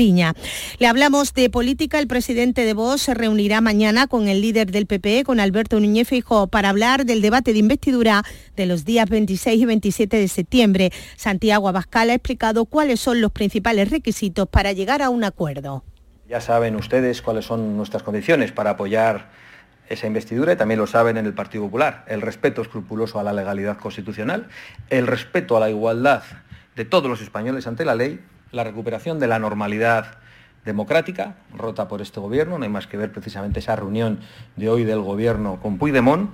Le hablamos de política. El presidente de Vox se reunirá mañana con el líder del PP, con Alberto Núñez Feijóo, para hablar del debate de investidura de los días 26 y 27 de septiembre. Santiago Abascal ha explicado cuáles son los principales requisitos para llegar a un acuerdo. Ya saben ustedes cuáles son nuestras condiciones para apoyar esa investidura y también lo saben en el Partido Popular. El respeto escrupuloso a la legalidad constitucional, el respeto a la igualdad de todos los españoles ante la ley la recuperación de la normalidad democrática, rota por este gobierno, no hay más que ver precisamente esa reunión de hoy del gobierno con Puigdemont.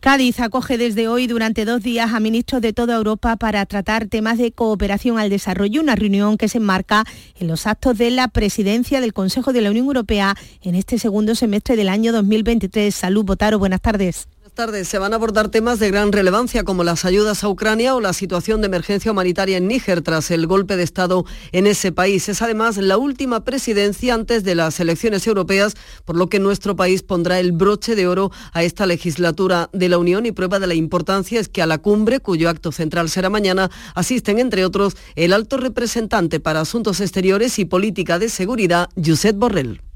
Cádiz acoge desde hoy durante dos días a ministros de toda Europa para tratar temas de cooperación al desarrollo, una reunión que se enmarca en los actos de la presidencia del Consejo de la Unión Europea en este segundo semestre del año 2023. Salud, Botaro, buenas tardes tardes se van a abordar temas de gran relevancia como las ayudas a Ucrania o la situación de emergencia humanitaria en Níger tras el golpe de Estado en ese país. Es además la última presidencia antes de las elecciones europeas, por lo que nuestro país pondrá el broche de oro a esta legislatura de la Unión y prueba de la importancia es que a la cumbre, cuyo acto central será mañana, asisten entre otros el alto representante para Asuntos Exteriores y Política de Seguridad, Josep Borrell.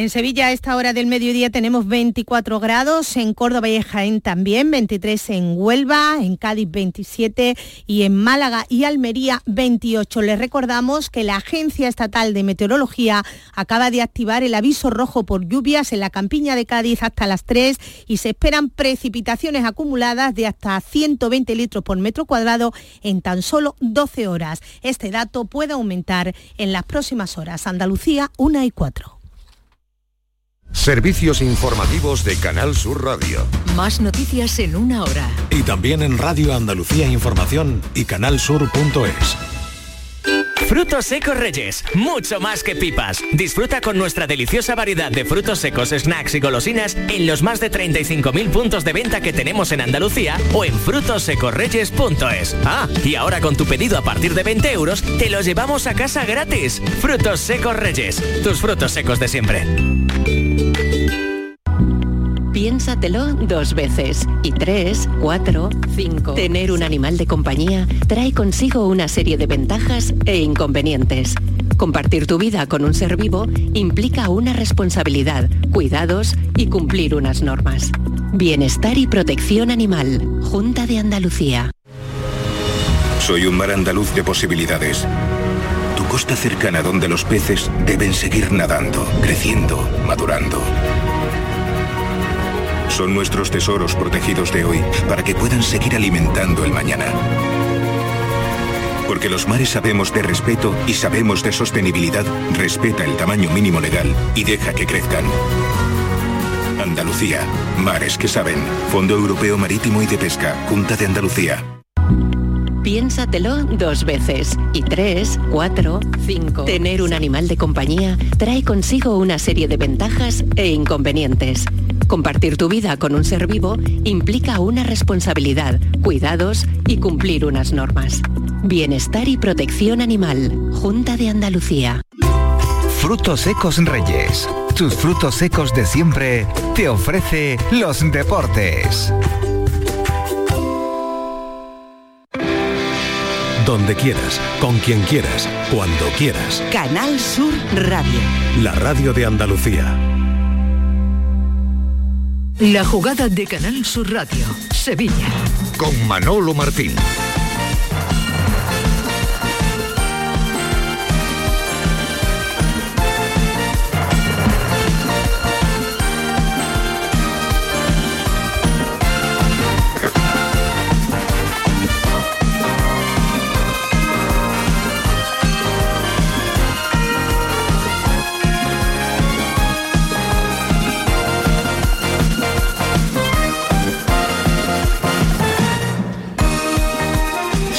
En Sevilla a esta hora del mediodía tenemos 24 grados, en Córdoba y Jaén también, 23 en Huelva, en Cádiz 27 y en Málaga y Almería 28. Les recordamos que la Agencia Estatal de Meteorología acaba de activar el aviso rojo por lluvias en la campiña de Cádiz hasta las 3 y se esperan precipitaciones acumuladas de hasta 120 litros por metro cuadrado en tan solo 12 horas. Este dato puede aumentar en las próximas horas. Andalucía 1 y 4. Servicios informativos de Canal Sur Radio. Más noticias en una hora. Y también en Radio Andalucía Información y canalsur.es. Frutos secos Reyes, mucho más que pipas. Disfruta con nuestra deliciosa variedad de frutos secos, snacks y golosinas en los más de 35.000 puntos de venta que tenemos en Andalucía o en frutosecorreyes.es. Ah, y ahora con tu pedido a partir de 20 euros, te los llevamos a casa gratis. Frutos secos Reyes, tus frutos secos de siempre. Piénsatelo dos veces. Y tres, cuatro, cinco. Tener un animal de compañía trae consigo una serie de ventajas e inconvenientes. Compartir tu vida con un ser vivo implica una responsabilidad, cuidados y cumplir unas normas. Bienestar y protección animal. Junta de Andalucía. Soy un mar andaluz de posibilidades. Costa cercana donde los peces deben seguir nadando, creciendo, madurando son nuestros tesoros protegidos de hoy para que puedan seguir alimentando el mañana. Porque los mares sabemos de respeto y sabemos de sostenibilidad, respeta el tamaño mínimo legal y deja que crezcan. Andalucía, mares que saben. Fondo Europeo Marítimo y de Pesca, Junta de Andalucía. Piénsatelo dos veces. Y tres, cuatro, cinco. Tener un animal de compañía trae consigo una serie de ventajas e inconvenientes. Compartir tu vida con un ser vivo implica una responsabilidad, cuidados y cumplir unas normas. Bienestar y protección animal. Junta de Andalucía. Frutos secos Reyes. Tus frutos secos de siempre te ofrece los deportes. Donde quieras, con quien quieras, cuando quieras. Canal Sur Radio. La radio de Andalucía. La jugada de Canal Sur Radio, Sevilla. Con Manolo Martín.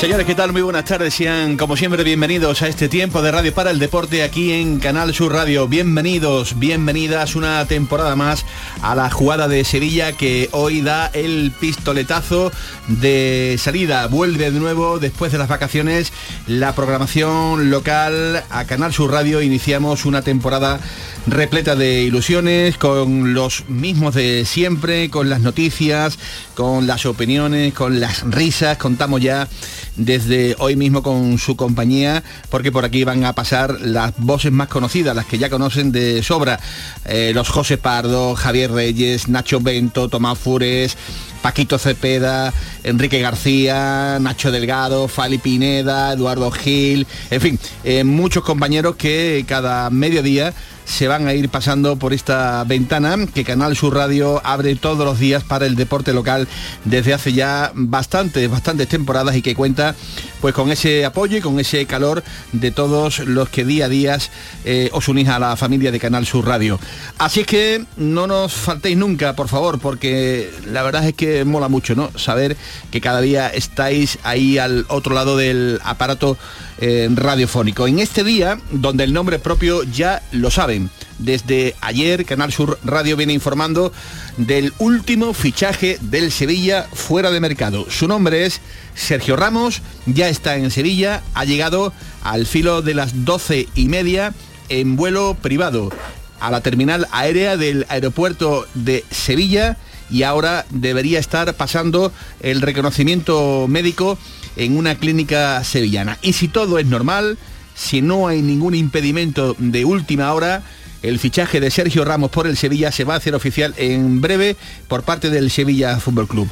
Señores, ¿qué tal? Muy buenas tardes. Sean, como siempre, bienvenidos a este tiempo de Radio para el Deporte aquí en Canal Sur Radio. Bienvenidos, bienvenidas una temporada más a la jugada de Sevilla que hoy da el pistoletazo de salida. Vuelve de nuevo después de las vacaciones la programación local a Canal Sur Radio. Iniciamos una temporada repleta de ilusiones, con los mismos de siempre, con las noticias, con las opiniones, con las risas. Contamos ya desde hoy mismo con su compañía, porque por aquí van a pasar las voces más conocidas, las que ya conocen de sobra, eh, los José Pardo, Javier Reyes, Nacho Bento, Tomás Fures, Paquito Cepeda, Enrique García, Nacho Delgado, Fali Pineda, Eduardo Gil, en fin, eh, muchos compañeros que cada mediodía se van a ir pasando por esta ventana que Canal Sur Radio abre todos los días para el deporte local desde hace ya bastantes, bastantes temporadas y que cuenta pues con ese apoyo y con ese calor de todos los que día a día eh, os unís a la familia de Canal Sur Radio. Así es que no nos faltéis nunca, por favor, porque la verdad es que mola mucho, ¿no? Saber que cada día estáis ahí al otro lado del aparato radiofónico. En este día, donde el nombre propio ya lo saben, desde ayer Canal Sur Radio viene informando del último fichaje del Sevilla fuera de mercado. Su nombre es Sergio Ramos, ya está en Sevilla, ha llegado al filo de las doce y media en vuelo privado a la terminal aérea del aeropuerto de Sevilla y ahora debería estar pasando el reconocimiento médico en una clínica sevillana. Y si todo es normal, si no hay ningún impedimento de última hora, el fichaje de Sergio Ramos por el Sevilla se va a hacer oficial en breve por parte del Sevilla Fútbol Club.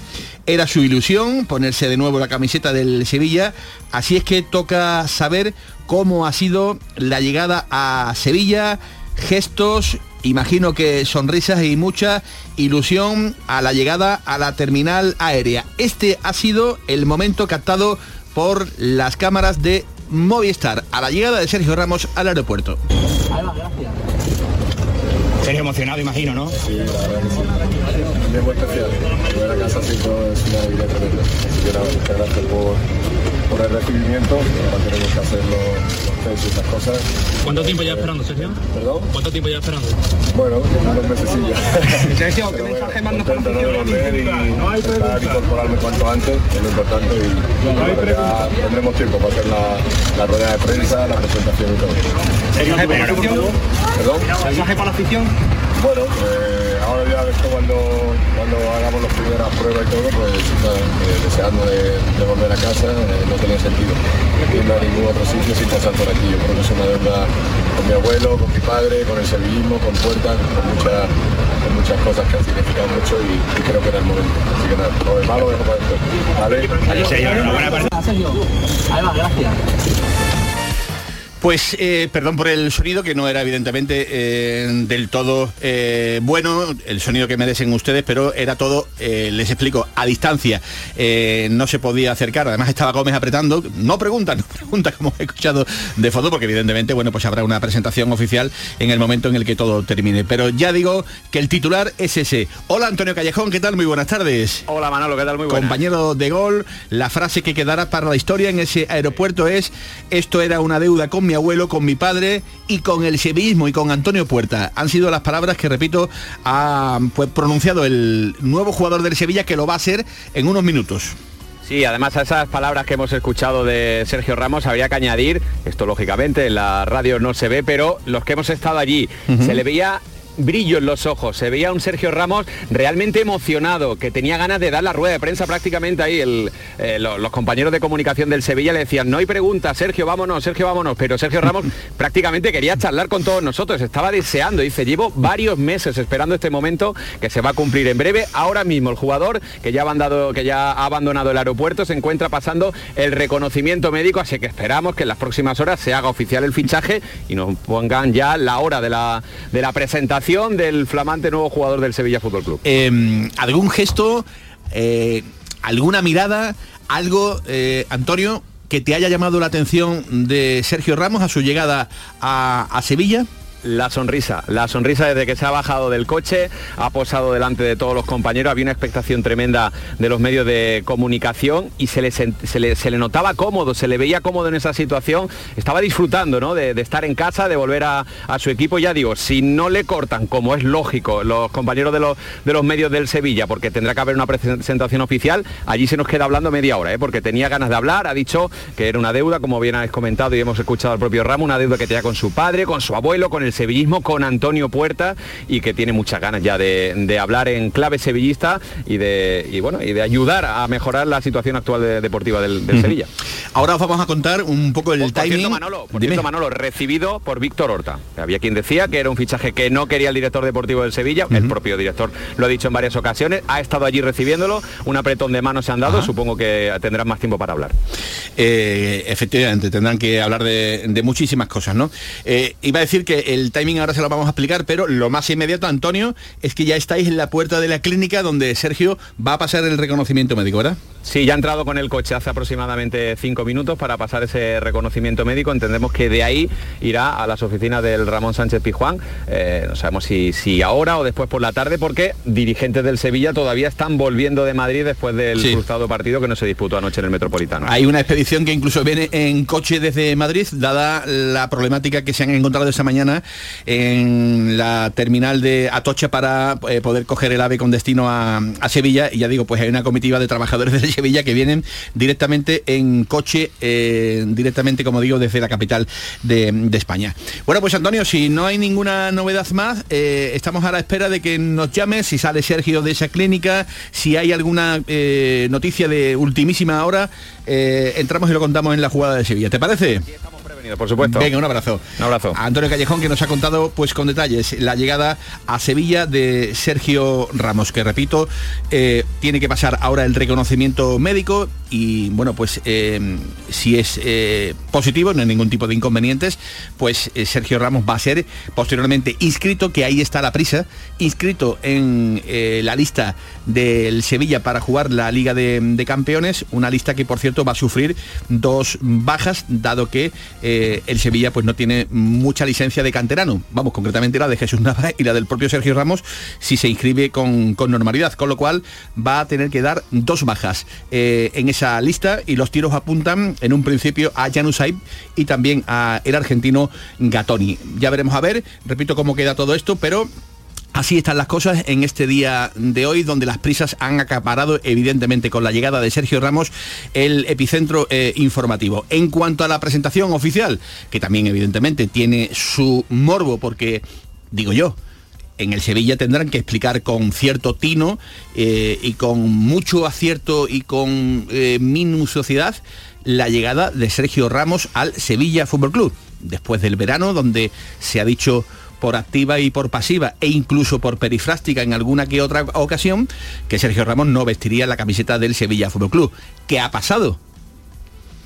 Era su ilusión ponerse de nuevo la camiseta del Sevilla, así es que toca saber cómo ha sido la llegada a Sevilla, gestos, imagino que sonrisas y mucha ilusión a la llegada a la terminal aérea. Este ha sido el momento captado por las cámaras de Movistar a la llegada de Sergio Ramos al aeropuerto. Sería emocionado, imagino, ¿no? Sí, la verdad Es una tremenda. Así que nada, muchas gracias por, por el recibimiento. Ahora tenemos que hacer los, los test y esas cosas. ¿Cuánto tiempo ya esperando, Sergio? ¿Perdón? ¿Cuánto tiempo ya esperando? Bueno, unos mesecillos. Sergio, ¿qué mensaje mandas para la Intento no volver y intentar incorporarme cuanto antes, es lo importante. Y ya tendremos tiempo para hacer la, la rueda de prensa, la presentación y todo. ¿Mensaje para la afición? ¿Perdón? ¿Mensaje para la afición? Bueno, eh, ahora ya después cuando, cuando hagamos las primeras pruebas y todo, pues eh, deseando de, de volver a casa, eh, no tenía sentido irme a ningún otro sitio sin pasar por aquí. Yo creo que es una deuda con mi abuelo, con mi padre, con el sevillismo, con Puerta, con, mucha- con muchas cosas que han significado mucho y, y creo que era el momento. Así que nada, lo demás lo dejo para después. ¿Vale? Pues eh, perdón por el sonido, que no era evidentemente eh, del todo eh, bueno, el sonido que merecen ustedes, pero era todo, les explico, a distancia. No se podía acercar, además estaba Gómez apretando. No pregunta, no pregunta como he escuchado de fondo, porque evidentemente, bueno, pues habrá una presentación oficial en el momento en el que todo termine. Pero ya digo que el titular es ese. Hola Antonio Callejón, ¿qué tal? Muy buenas tardes. Hola Manolo, ¿qué tal? Muy buenas. Compañero de gol, la frase que quedará para la historia en ese aeropuerto es, esto era una deuda con mi abuelo, con mi padre y con el sevillismo y con Antonio Puerta. Han sido las palabras que, repito, ha pues, pronunciado el nuevo jugador del Sevilla que lo va a hacer en unos minutos. Sí, además a esas palabras que hemos escuchado de Sergio Ramos habría que añadir, esto lógicamente en la radio no se ve, pero los que hemos estado allí, se le veía brillo en los ojos, se veía un Sergio Ramos realmente emocionado, que tenía ganas de dar la rueda de prensa prácticamente ahí. El, eh, lo- los compañeros de comunicación del Sevilla le decían, no hay preguntas, Sergio, vámonos, Sergio, vámonos. Pero Sergio Ramos prácticamente quería charlar con todos nosotros, estaba deseando, dice, llevo varios meses esperando este momento que se va a cumplir en breve. Ahora mismo el jugador que ya, ha abandonado, que ya ha abandonado el aeropuerto se encuentra pasando el reconocimiento médico, así que esperamos que en las próximas horas se haga oficial el fichaje y nos pongan ya la hora de la, de la presentación del flamante nuevo jugador del Sevilla Fútbol Club. Eh, ¿Algún gesto, eh, alguna mirada, algo, eh, Antonio, que te haya llamado la atención de Sergio Ramos a su llegada a Sevilla? La sonrisa, la sonrisa desde que se ha bajado del coche, ha posado delante de todos los compañeros, había una expectación tremenda de los medios de comunicación y se le, se le, notaba cómodo, se le veía cómodo en esa situación, estaba disfrutando ¿no? de, de estar en casa, de volver a, a su equipo, ya digo, si no le cortan, como es lógico, los compañeros de los, de los medios del Sevilla, porque tendrá que haber una presentación oficial, allí se nos queda hablando media hora, ¿eh? porque tenía ganas de hablar, ha dicho que era una deuda, como bien habéis comentado y hemos escuchado al propio Ramo, una deuda que tenía con su padre, con su abuelo, con el el sevillismo con Antonio Puerta y que tiene muchas ganas ya de, de hablar en clave sevillista y de, y bueno, y de ayudar a mejorar la situación actual de- deportiva del, del Sevilla. Ahora os vamos a contar un poco el Por timing. cierto, Manolo, por cierto, Manolo, recibido por Víctor Horta. Había quien decía que era un fichaje que no quería el director deportivo del Sevilla, el propio director lo ha dicho en varias ocasiones, ha estado allí recibiéndolo, un apretón de manos se han dado, Ajá. supongo que tendrán más tiempo para hablar. Eh, efectivamente, tendrán que hablar de, de muchísimas cosas, ¿no? Eh, iba a decir que el timing ahora se lo vamos a explicar, pero lo más inmediato, Antonio, es que ya estáis en la puerta de la clínica donde Sergio va a pasar el reconocimiento médico, ¿verdad? Sí, ya ha entrado con el coche hace aproximadamente cinco minutos para pasar ese reconocimiento médico. Entendemos que de ahí irá a las oficinas del Ramón Sánchez Pizjuán. Eh, no sabemos si, si ahora o después por la tarde, porque dirigentes del Sevilla todavía están volviendo de Madrid después del Sí. frustrado partido que no se disputó anoche en el Metropolitano. Hay una expedición que incluso viene en coche desde Madrid, dada la problemática que se han encontrado esta mañana en la terminal de Atocha para eh, poder coger el ave con destino a, a Sevilla. Y ya digo, pues hay una comitiva de trabajadores de Sevilla que vienen directamente en coche, eh, directamente, como digo, desde la capital de, de España. Bueno, pues Antonio, si no hay ninguna novedad más, eh, estamos a la espera de que nos llames, si sale Sergio de esa clínica, si hay alguna noticia de ultimísima hora, entramos y lo contamos en la jugada de Sevilla. ¿Te parece? Por supuesto. Venga, un abrazo. Un abrazo. A Antonio Callejón que nos ha contado pues con detalles la llegada a Sevilla de Sergio Ramos, que repito, eh, tiene que pasar ahora el reconocimiento médico y bueno, pues eh, si es eh, positivo, no hay ningún tipo de inconvenientes, pues eh, Sergio Ramos va a ser posteriormente inscrito, que ahí está la prisa, inscrito en eh, la lista del Sevilla para jugar la Liga de, Campeones, una lista que por cierto va a sufrir dos bajas, dado que eh, el Sevilla pues no tiene mucha licencia de canterano, vamos, concretamente la de Jesús Nava y la del propio Sergio Ramos, si se inscribe con, con normalidad, con lo cual va a tener que dar dos bajas en lista y los tiros apuntan en un principio a Januzaj y también a el argentino Gatoni. Ya veremos a ver, repito cómo queda todo esto, pero Así están las cosas en este día de hoy, donde las prisas han acaparado, evidentemente, con la llegada de Sergio Ramos, el epicentro eh, informativo. En cuanto a la presentación oficial, que también, evidentemente, tiene su morbo, porque, digo yo, en el Sevilla tendrán que explicar con cierto tino eh, y con mucho acierto y con eh, minuciosidad la llegada de Sergio Ramos al Sevilla Fútbol Club. Después del verano, donde se ha dicho por activa y por pasiva e incluso por perifrástica en alguna que otra ocasión que Sergio Ramos no vestiría la camiseta del Sevilla Fútbol Club. ¿Qué ha pasado?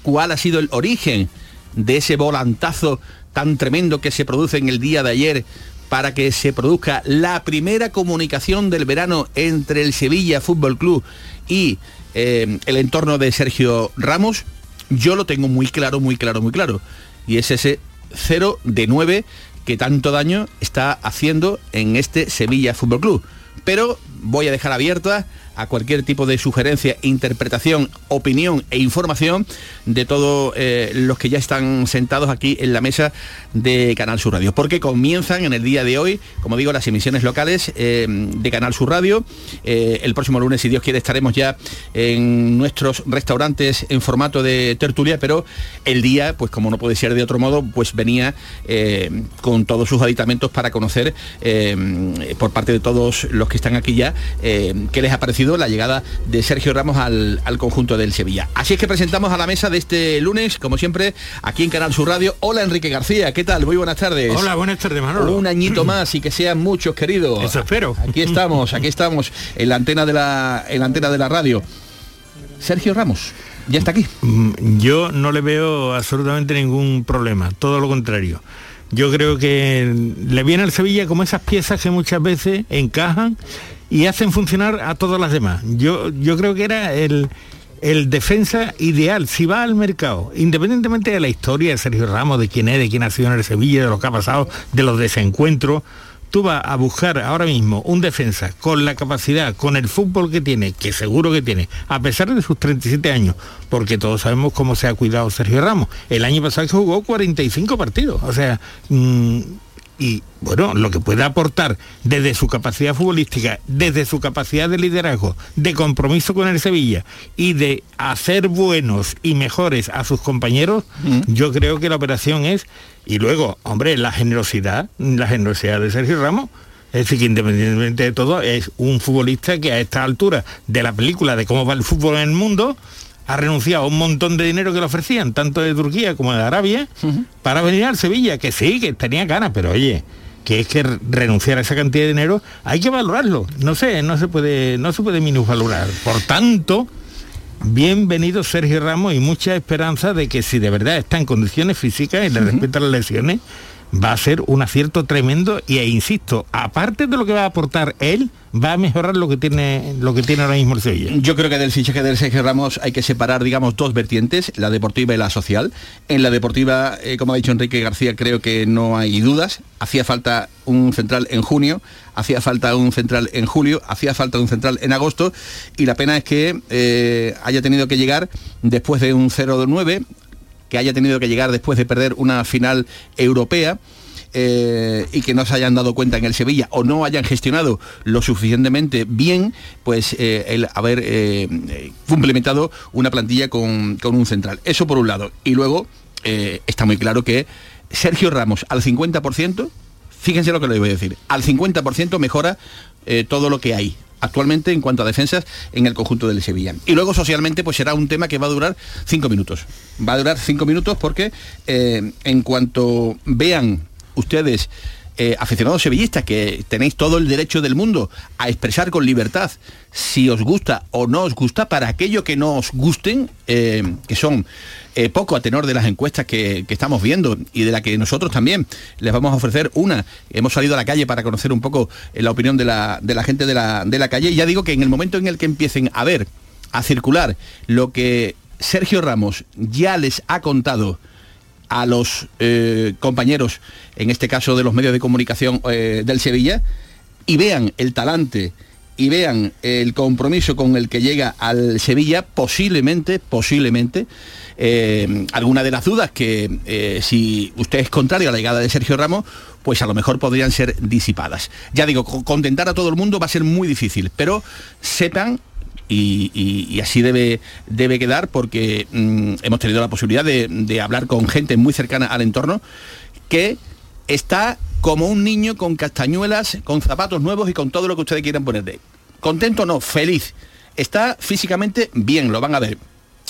¿Cuál ha sido el origen de ese volantazo tan tremendo que se produce en el día de ayer para que se produzca la primera comunicación del verano entre el Sevilla Fútbol Club y eh, el entorno de Sergio Ramos? Yo lo tengo muy claro, muy claro, muy claro. Y es ese 0 de 9 que tanto daño está haciendo en este Sevilla Fútbol Club. Pero voy a dejar abierta a cualquier tipo de sugerencia, interpretación, opinión e información de todos eh, los que ya están sentados aquí en la mesa de Canal Sur Radio. Porque comienzan en el día de hoy, como digo, las emisiones locales eh, de Canal Sur Radio. Eh, el próximo lunes, si Dios quiere, estaremos ya en nuestros restaurantes en formato de tertulia, pero el día, pues como no puede ser de otro modo, pues venía con todos sus aditamentos para conocer por parte de todos los que están aquí ya qué les ha parecido la llegada de Sergio Ramos al, al conjunto del Sevilla. Así es que presentamos a la mesa de este lunes, como siempre, aquí en Canal Sur Radio. Hola Enrique García, ¿qué tal? Muy buenas tardes. Hola, buenas tardes, Manolo. Un añito más y que sean muchos, queridos. Eso espero. Aquí estamos, aquí estamos, en la antena de la, en la antena de la radio. Sergio Ramos, ya está aquí. Mm, Yo no le veo absolutamente ningún problema, todo lo contrario. Yo creo que le viene al Sevilla como esas piezas que muchas veces encajan y hacen funcionar a todas las demás. Yo, yo creo que era el, el defensa ideal. Si va al mercado, independientemente de la historia de Sergio Ramos, de quién es, de quién ha sido en el Sevilla, de lo que ha pasado, de los desencuentros, tú vas a buscar ahora mismo un defensa con la capacidad, con el fútbol que tiene, que seguro que tiene, a pesar de sus 37 años, porque todos sabemos cómo se ha cuidado Sergio Ramos. El año pasado jugó 45 partidos, o sea, mm, y bueno, lo que puede aportar desde su capacidad futbolística, desde su capacidad de liderazgo, de compromiso con el Sevilla y de hacer buenos y mejores a sus compañeros, yo creo que la operación es, y luego, hombre, la generosidad, la generosidad de Sergio Ramos, es decir, que independientemente de todo, es un futbolista que a esta altura de la película de cómo va el fútbol en el mundo, ha renunciado a un montón de dinero que le ofrecían, tanto de Turquía como de Arabia, para venir al Sevilla, que sí, que tenía ganas, pero oye, que es que renunciar a esa cantidad de dinero hay que valorarlo. No sé, no se puede, no se puede minusvalorar. Por tanto, bienvenido Sergio Ramos y mucha esperanza de que si de verdad está en condiciones físicas y le respeta las lesiones, va a ser un acierto tremendo y e insisto, aparte de lo que va a aportar él, va a mejorar lo que tiene lo que tiene ahora mismo el Sevilla. Yo creo que del fichaje del Sergio Ramos hay que separar, digamos, dos vertientes, la deportiva y la social. En la deportiva, eh, como ha dicho Enrique García, creo que no hay dudas. Hacía falta un central en junio, hacía falta un central en julio, hacía falta un central en agosto y la pena es que eh, haya tenido que llegar después de un 0-9, que haya tenido que llegar después de perder una final europea. eh, y que no se hayan dado cuenta en el Sevilla o no hayan gestionado lo suficientemente bien, pues eh, el haber eh, complementado una plantilla con, con un central. Eso por un lado. Y luego eh, está muy claro que Sergio Ramos al 50%, fíjense lo que le voy a decir, al 50% mejora todo lo que hay actualmente en cuanto a defensas en el conjunto del Sevilla. Y luego socialmente pues será un tema que va a durar cinco minutos. Va a durar cinco minutos porque eh, en cuanto vean ustedes eh, aficionados sevillistas que tenéis todo el derecho del mundo a expresar con libertad si os gusta o no os gusta para aquello que no os gusten, eh, que son eh, poco a tenor de las encuestas que, que estamos viendo y de la que nosotros también les vamos a ofrecer una. Hemos salido a la calle para conocer un poco la opinión de la, de la gente de la, de la calle y ya digo que en el momento en el que empiecen a ver, a circular lo que Sergio Ramos ya les ha contado a los eh, compañeros, en este caso de los medios de comunicación eh, del Sevilla, y vean el talante y vean el compromiso con el que llega al Sevilla, posiblemente, posiblemente, eh, alguna de las dudas que eh, si usted es contrario a la llegada de Sergio Ramos, pues a lo mejor podrían ser disipadas. Ya digo, co- contentar a todo el mundo va a ser muy difícil, pero sepan y, así debe, debe quedar porque mm, hemos tenido la posibilidad de, de hablar con gente muy cercana al entorno que está como un niño con castañuelas, con zapatos nuevos y con todo lo que ustedes quieran ponerle. Contento no, feliz. Está físicamente bien, lo van a ver.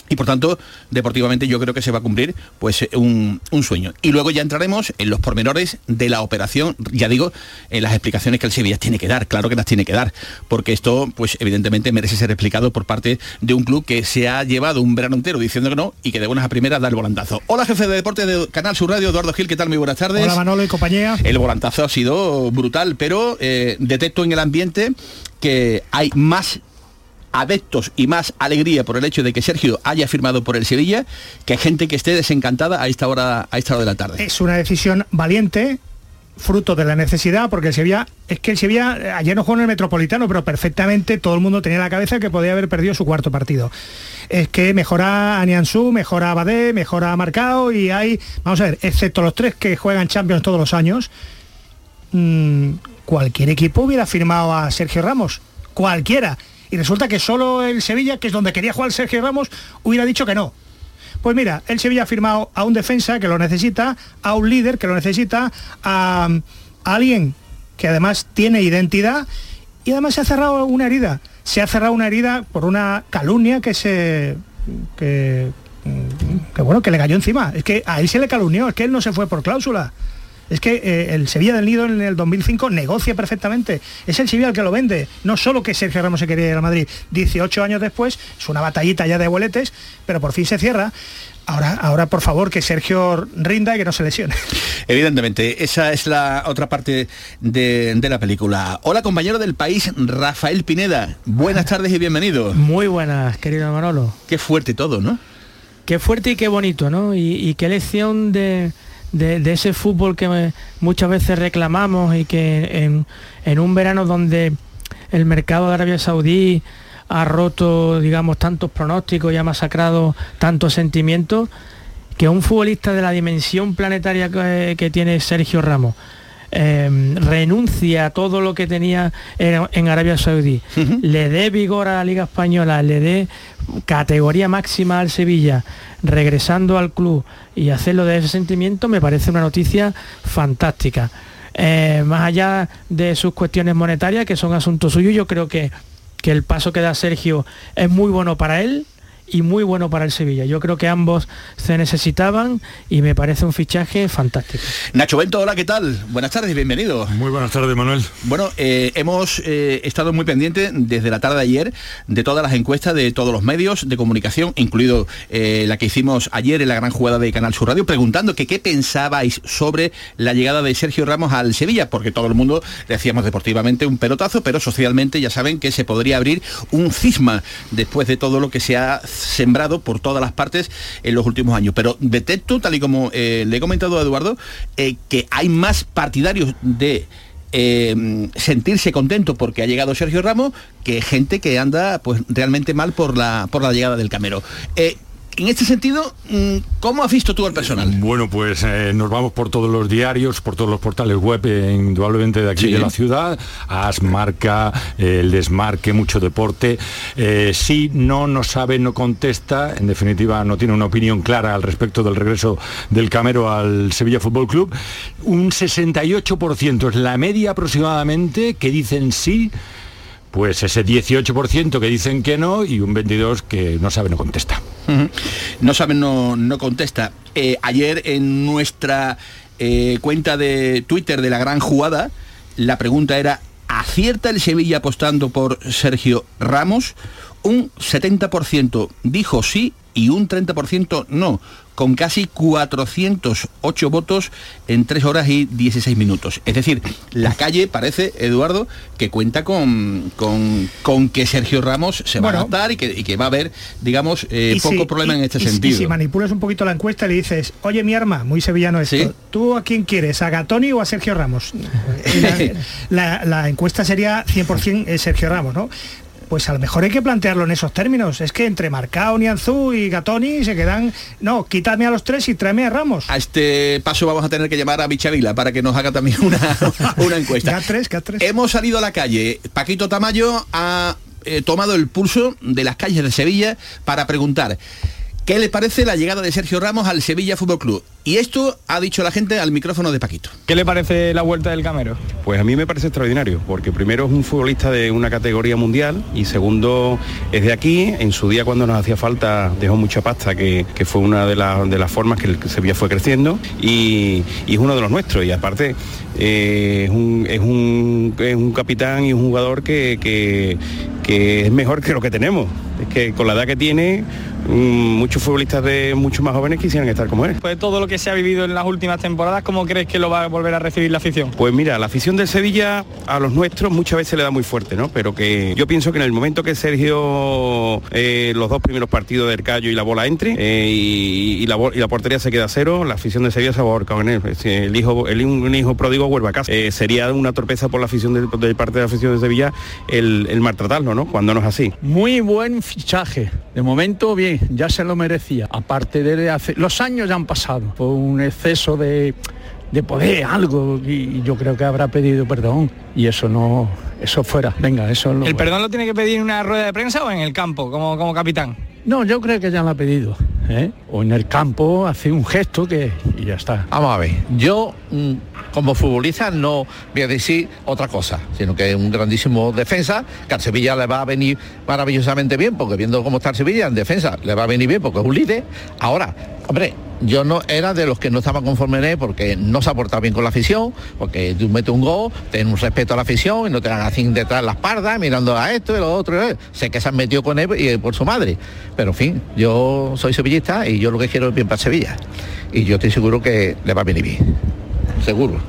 Y por tanto, deportivamente yo creo que se va a cumplir pues un, un sueño. Y luego ya entraremos en los pormenores de la operación, ya digo, en las explicaciones que el Sevilla tiene que dar, claro que las tiene que dar, porque esto pues evidentemente merece ser explicado por parte de un club que se ha llevado un verano entero diciendo que no y que de buenas a primeras da el volantazo. Hola jefe de deporte de Canal Sur Radio, Eduardo Gil, ¿qué tal? Muy buenas tardes. Hola Manolo y compañía. El volantazo ha sido brutal, pero eh, detecto en el ambiente que hay más adeptos y más alegría por el hecho de que Sergio haya firmado por el Sevilla que gente que esté desencantada a esta hora a esta hora de la tarde. Es una decisión valiente, fruto de la necesidad, porque el Sevilla, es que el Sevilla eh, ayer no jugó en el Metropolitano, pero perfectamente todo el mundo tenía en la cabeza que podía haber perdido su cuarto partido. Es que mejora a Nianzú, mejora a Badé, mejora a Marcao y hay, vamos a ver, excepto los tres que juegan Champions todos los años, mm, cualquier equipo hubiera firmado a Sergio Ramos, cualquiera. Y resulta que solo el Sevilla, que es donde quería jugar Sergio Ramos, hubiera dicho que no. Pues mira, el Sevilla ha firmado a un defensa que lo necesita, a un líder que lo necesita, a, alguien que además tiene identidad y además se ha cerrado una herida. Se ha cerrado una herida por una calumnia que se que, que bueno que le cayó encima. Es que a él se le calumnió, es que él no se fue por cláusula. Es que eh, el Sevilla del Nido en el 2005 negocia perfectamente. Es el Sevilla el que lo vende. No solo que Sergio Ramos se quería ir a Madrid 18 años después, es una batallita ya de boletes, pero por fin se cierra. Ahora, ahora por favor, que Sergio rinda y que no se lesione. Evidentemente, esa es la otra parte de, de la película. Hola compañero del país, Rafael Pineda. Buenas tardes y bienvenido. Muy buenas, querido Manolo. Qué fuerte todo, ¿no? Qué fuerte y qué bonito, ¿no? Y, y qué lección de, de- ese fútbol que muchas veces reclamamos y que en, en un verano donde el mercado de Arabia Saudí ha roto, digamos, tantos pronósticos y ha masacrado tantos sentimientos, que un futbolista de la dimensión planetaria que, que tiene Sergio Ramos eh, renuncia a todo lo que tenía en, en Arabia Saudí, le dé vigor a la Liga Española, le dé categoría máxima al Sevilla, regresando al club y hacerlo de ese sentimiento, me parece una noticia fantástica. Eh, más allá de sus cuestiones monetarias, que son asuntos suyos, yo creo que, que el paso que da Sergio es muy bueno para él, y muy bueno para el Sevilla. Yo creo que ambos se necesitaban y me parece un fichaje fantástico. Nacho Bento, hola, ¿qué tal? Buenas tardes, bienvenido. Muy buenas tardes, Manuel. Bueno, eh, hemos eh, estado muy pendientes desde la tarde de ayer de todas las encuestas de todos los medios de comunicación, incluido eh, la que hicimos ayer en la gran jugada de Canal Sur Radio, preguntando que qué pensabais sobre la llegada de Sergio Ramos al Sevilla, porque todo el mundo decíamos deportivamente un pelotazo, pero socialmente ya saben que se podría abrir un cisma después de todo lo que se ha sembrado por todas las partes en los últimos años. Pero detecto, tal y como eh, le he comentado a Eduardo, eh, que hay más partidarios de eh, sentirse contento porque ha llegado Sergio Ramos que gente que anda pues realmente mal por la por la llegada del Camero. En este sentido, mm, ¿cómo has visto tú al personal? Bueno, pues eh, nos vamos por todos los diarios, por todos los portales web, eh, indudablemente de aquí Sí. de la ciudad, AS, Marca, eh, el Desmarque, mucho deporte. Sí, no, no sabe, no contesta, en definitiva no tiene una opinión clara al respecto del regreso del Camero al Sevilla Fútbol Club. Un 68% es la media aproximadamente que dicen sí, pues ese 18% que dicen que no y un 22% que no sabe, no contesta. No saben, no, no contesta. Eh, ayer en nuestra eh, cuenta de Twitter de la gran jugada, la pregunta era, ¿acierta el Sevilla apostando por Sergio Ramos? Un 70% dijo sí y un 30% no, con casi 408 votos en 3 horas y 16 minutos. Es decir, la calle parece, Eduardo, que cuenta con, con, con que Sergio Ramos se va a adaptar y que, y que va a haber, digamos, eh, poco si- problema y- en este y sentido. Y si manipulas un poquito la encuesta y le dices, oye mi arma, muy sevillano esto, ¿tú a quién quieres? ¿A Gatoni o a Sergio Ramos? La, la- la encuesta sería 100% es Sergio Ramos, ¿no? Pues a lo mejor hay que plantearlo en esos términos. Es que entre Marcao, Nianzú y Gatoni se quedan, no, quítame a los tres y tráeme a Ramos. A este paso vamos a tener que llamar a Bichavila para que nos haga también una, una encuesta. Hemos salido a la calle. Paquito Tamayo ha eh, tomado el pulso de las calles de Sevilla para preguntar qué le parece la llegada de Sergio Ramos al Sevilla Fútbol Club. Y esto ha dicho la gente al micrófono de Paquito. ¿Qué le parece la vuelta del Camero? Pues a mí me parece extraordinario, porque primero es un futbolista de una categoría mundial y segundo es de aquí. En su día cuando nos hacía falta dejó mucha pasta, que, que fue una de, las- de las formas que el Sevilla fue creciendo y, y es uno de los nuestros. Y aparte eh, es, un, es, un, es un capitán y un jugador que, que- que es mejor que lo que tenemos. Es que con la edad que tiene, mm, muchos futbolistas de mucho más jóvenes quisieran estar como él. De todo lo que se ha vivido en las últimas temporadas, ¿cómo crees que lo va a volver a recibir la afición? Pues mira, la afición del Sevilla a los nuestros muchas veces le da muy fuerte, ¿no? Pero que yo pienso que en el momento que Sergio eh, los dos primeros partidos del Callo y la bola entre eh, y, y la, y la portería se queda a cero, la afición del Sevilla se va a ahorcar en él. El hijo, el, un hijo pródigo vuelve a casa. Eh, sería una torpeza por la afición del- de, parte de la afición de Sevilla el, el maltratarlo, ¿no? Cuando no es así. Muy buen fichaje. De momento, bien, ya se lo merecía. Aparte de hace... Los años ya han pasado. Fue un exceso de, de poder, algo, y yo creo que habrá pedido perdón. Y eso no... Eso fuera. Venga, eso lo... ¿El perdón lo tiene que pedir en una rueda de prensa o en el campo, como, como capitán? No, yo creo que ya lo ha pedido. ¿eh? O en el campo hace un gesto que... Y ya está. Vamos a ver, yo mm, como futbolista no voy a decir otra cosa, sino que es un grandísimo defensa, que al Sevilla le va a venir maravillosamente bien, porque viendo cómo está el Sevilla en defensa, le va a venir bien porque es un líder. Ahora, hombre, yo no era de los que no estaban conformes en él porque no se ha portado bien con la afición, porque tú metes un gol, ten un respeto a la afición y no te hagan así detrás de la espalda, mirando a esto y lo otro. Sé que se han metido con él y por su madre. Pero en fin, yo soy sevillista y yo lo que quiero es bien para Sevilla. Y yo estoy seguro que le va a venir bien. Seguro.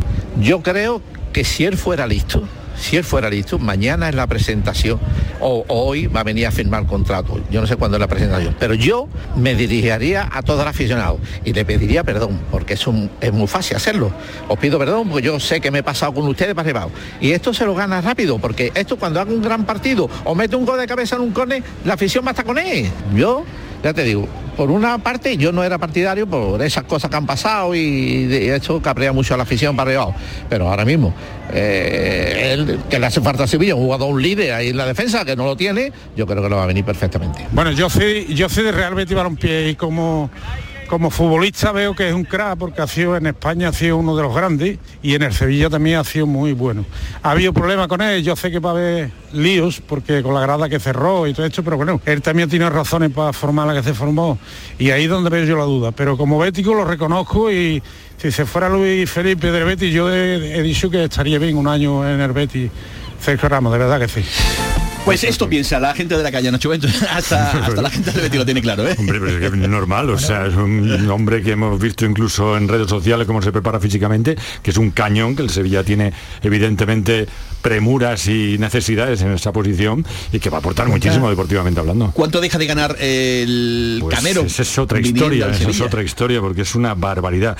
Yo creo que si él fuera listo, si él fuera listo, mañana es la presentación o hoy va a venir a firmar contrato. Yo no sé cuándo es la presentación, pero yo me dirigiría a todo el aficionado y le pediría perdón, porque es, un, es muy fácil hacerlo. Os pido perdón porque yo sé que me he pasado con ustedes para arriba. Y esto se lo gana rápido, porque esto cuando haga un gran partido o mete un gol de cabeza en un córner, la afición va a estar con él. Yo, ya te digo, por una parte yo no era partidario por esas cosas que han pasado y de hecho cabrea mucho a la afición para arriba. Pero ahora mismo, eh, él, que le hace falta a Sevilla, un jugador, un líder ahí en la defensa, que no lo tiene, yo creo que lo va a venir perfectamente. Bueno, yo soy, yo soy de Real Betis Balompié y como como futbolista veo que es un crack porque ha sido en España ha sido uno de los grandes y en el Sevilla también ha sido muy bueno. Ha habido problemas con él, yo sé que va a haber líos porque con la grada que cerró y todo esto, pero bueno, él también tiene razones para formar la que se formó y ahí es donde veo yo la duda. Pero como bético lo reconozco y si se fuera Luis Felipe del Betis, yo he, dicho que estaría bien un año en el Betis. Sergio Ramos, de verdad que sí. Pues esto piensa la gente de la calle Nacho Bento, hasta, hasta la gente del Betis lo tiene claro, ¿eh? Hombre, pero es que normal, o sea, es un hombre que hemos visto incluso en redes sociales cómo se prepara físicamente, que es un cañón, que el Sevilla tiene evidentemente premuras y necesidades en esa posición y que va a aportar muchísimo deportivamente hablando. ¿Cuánto deja de ganar el Pues Camero? Esa es otra historia, esa es otra historia porque es una barbaridad.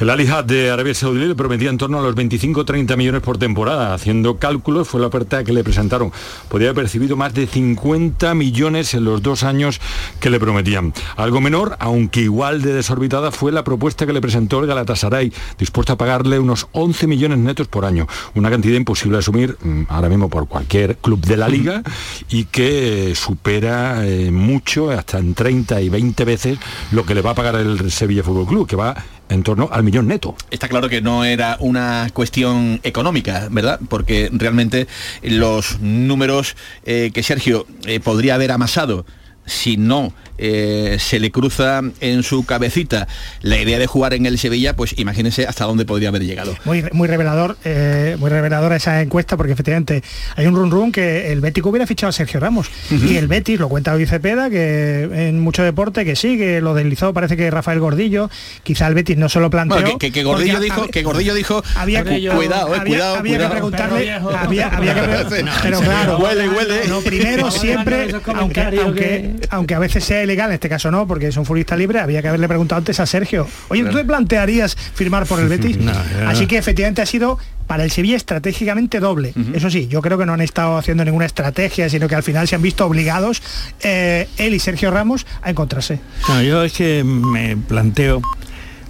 El Al Ittihad de Arabia Saudí le prometía en torno a los 25-30 millones por temporada. Haciendo cálculos fue la oferta que le presentaron. Podría haber percibido más de 50 millones en los dos años que le prometían. Algo menor, aunque igual de desorbitada, fue la propuesta que le presentó el Galatasaray, dispuesto a pagarle unos 11 millones netos por año. Una cantidad imposible de asumir mm, ahora mismo por cualquier club de la liga y que supera eh, mucho, hasta en 30 y 20 veces, lo que le va a pagar el Sevilla Fútbol Club, que va en torno al millón neto. Está claro que no era una cuestión económica, ¿verdad? Porque realmente los números eh, que Sergio eh, podría haber amasado si no eh, se le cruza en su cabecita la idea de jugar en el Sevilla, pues imagínense hasta dónde podría haber llegado. Muy, muy revelador, eh, muy reveladora esa encuesta porque efectivamente hay un run run que el Betis hubiera fichado a Sergio Ramos y el Betis lo cuenta hoy Cepeda que en mucho deporte que sí, que lo deslizó parece que Rafael Gordillo, quizá el Betis no se lo planteó. Bueno, que, que- que Gordillo dijo, hab- que Gordillo dijo, había cu- que- cuidado, eh, había, cuidado, había cuidado. que preguntarle, había, había que No, pero claro, huele, huele. Lo primero siempre, aunque, aunque, aunque a veces sea ilegal, en este caso no, porque es un futbolista libre, había que haberle preguntado antes a Sergio, oye, ¿tú te plantearías firmar por el Betis? No. Así que efectivamente ha sido para el Sevilla estratégicamente doble. Eso sí, yo creo que no han estado haciendo ninguna estrategia, sino que al final se han visto obligados eh, él y Sergio Ramos a encontrarse. No, yo es que me planteo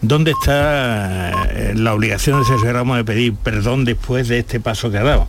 dónde está eh, la obligación de Sergio Ramos de pedir perdón después de este paso que ha dado.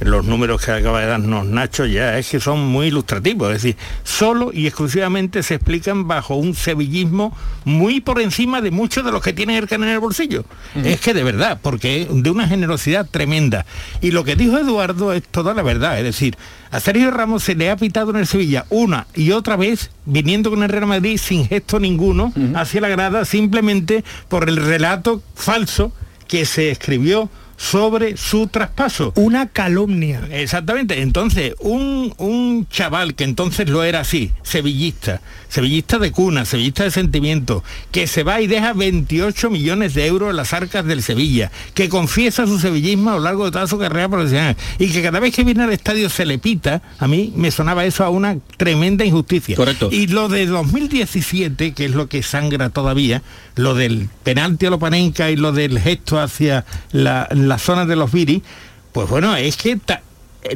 Los números que acaba de darnos Nacho ya es que son muy ilustrativos, es decir, solo y exclusivamente se explican bajo un sevillismo muy por encima de muchos de los que tienen el canal en el bolsillo. Es que de verdad, porque de una generosidad tremenda. Y lo que dijo Eduardo es toda la verdad, es decir, a Sergio Ramos se le ha pitado en el Sevilla una y otra vez, viniendo con el Real Madrid sin gesto ninguno hacia la grada, simplemente por el relato falso que se escribió sobre su traspaso. Una calumnia. Exactamente. Entonces, un, un chaval que entonces lo era así, sevillista, sevillista de cuna, sevillista de sentimiento, que se va y deja 28 millones de euros en las arcas del Sevilla, que confiesa su sevillismo a lo largo de toda su carrera profesional y que cada vez que viene al estadio se le pita, a mí me sonaba eso a una tremenda injusticia. Correcto. Y lo de 2017, que es lo que sangra todavía, lo del penalti a Lopanenka y lo del gesto hacia la, la zona de los Viris, pues bueno, es que ta-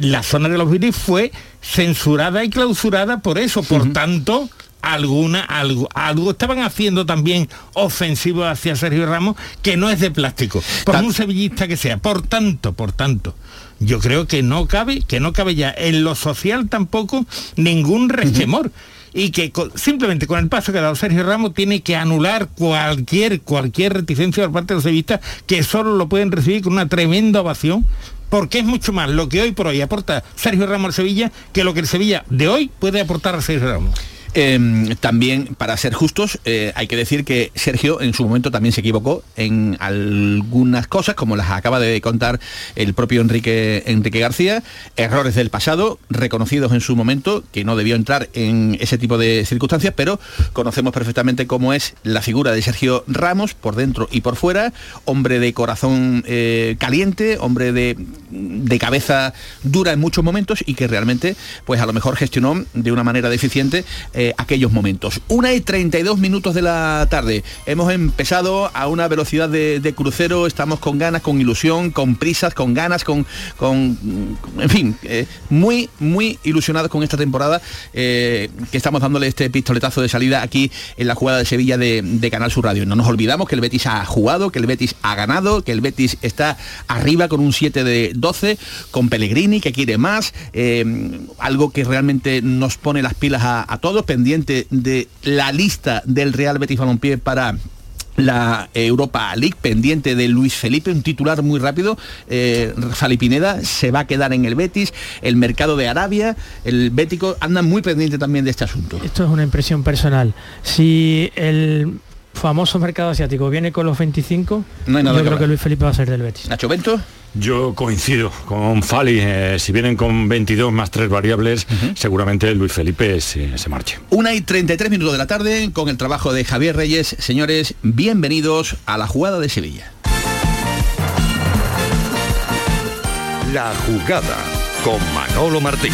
la zona de los Viris fue censurada y clausurada por eso. Por tanto, alguna, algo, algo estaban haciendo también ofensivo hacia Sergio Ramos que no es de plástico, por un sevillista que sea. Por tanto, por tanto, yo creo que no cabe, que no cabe ya en lo social tampoco ningún resquemor. Y que con- simplemente con el paso que ha dado Sergio Ramos tiene que anular cualquier, cualquier reticencia por parte de los sevillistas que solo lo pueden recibir con una tremenda ovación porque es mucho más lo que hoy por hoy aporta Sergio Ramos al Sevilla que lo que el Sevilla de hoy puede aportar a Sergio Ramos. Eh, también, para ser justos, eh, hay que decir que Sergio en su momento también se equivocó en algunas cosas, como las acaba de contar el propio Enrique, Enrique García, errores del pasado, reconocidos en su momento, que no debió entrar en ese tipo de circunstancias, pero conocemos perfectamente cómo es la figura de Sergio Ramos, por dentro y por fuera, hombre de corazón eh, caliente, hombre de de cabeza dura en muchos momentos y que realmente, pues a lo mejor gestionó de una manera deficiente eh, aquellos momentos. Una y 32 minutos de la tarde. Hemos empezado a una velocidad de, crucero, estamos con ganas, con ilusión, con prisas, con ganas, con, con en fin, eh, muy, muy ilusionados con esta temporada que estamos dándole este pistoletazo de salida aquí en la jugada de Sevilla de, Canal Sur Radio. No nos olvidamos que el Betis ha jugado, que el Betis ha ganado, que el Betis está arriba con un 7 de 12, con Pellegrini que quiere más, eh, algo que realmente nos pone las pilas a, todos, pendiente de la lista del Real Betis Balompié para la Europa League pendiente de Luis Felipe, un titular muy rápido. Eh, se va a quedar en el Betis, el mercado de Arabia, el Bético anda muy pendiente también de este asunto. Esto es una impresión personal. Si el famoso mercado asiático viene con los 25, yo creo que Luis Felipe va a ser del Betis. Nacho Bento. Yo coincido con Fali, eh, si vienen con 22 más tres variables, seguramente Luis Felipe se, se, marche. Una y 33 minutos de la tarde con el trabajo de Javier Reyes. Señores, bienvenidos a la jugada de Sevilla. La jugada con Manolo Martín.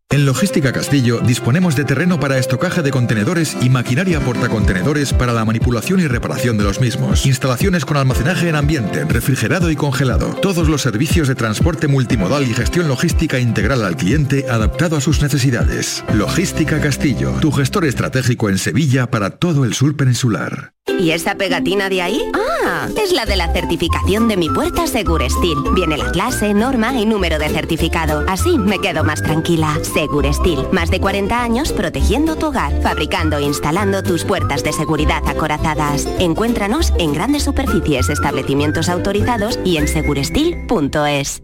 En Logística Castillo disponemos de terreno para estocaje de contenedores y maquinaria portacontenedores para la manipulación y reparación de los mismos. Instalaciones con almacenaje en ambiente, refrigerado y congelado. Todos los servicios de transporte multimodal y gestión logística integral al cliente adaptado a sus necesidades. Logística Castillo, tu gestor estratégico en Sevilla para todo el sur peninsular. ¿Y esa pegatina de ahí? Ah, es la de la certificación de mi puerta Segurestil. Viene la clase, norma y número de certificado. Así me quedo más tranquila. Segurestil, más de 40 años protegiendo tu hogar, fabricando e instalando tus puertas de seguridad acorazadas. Encuéntranos en grandes superficies, establecimientos autorizados y en segurestil.es.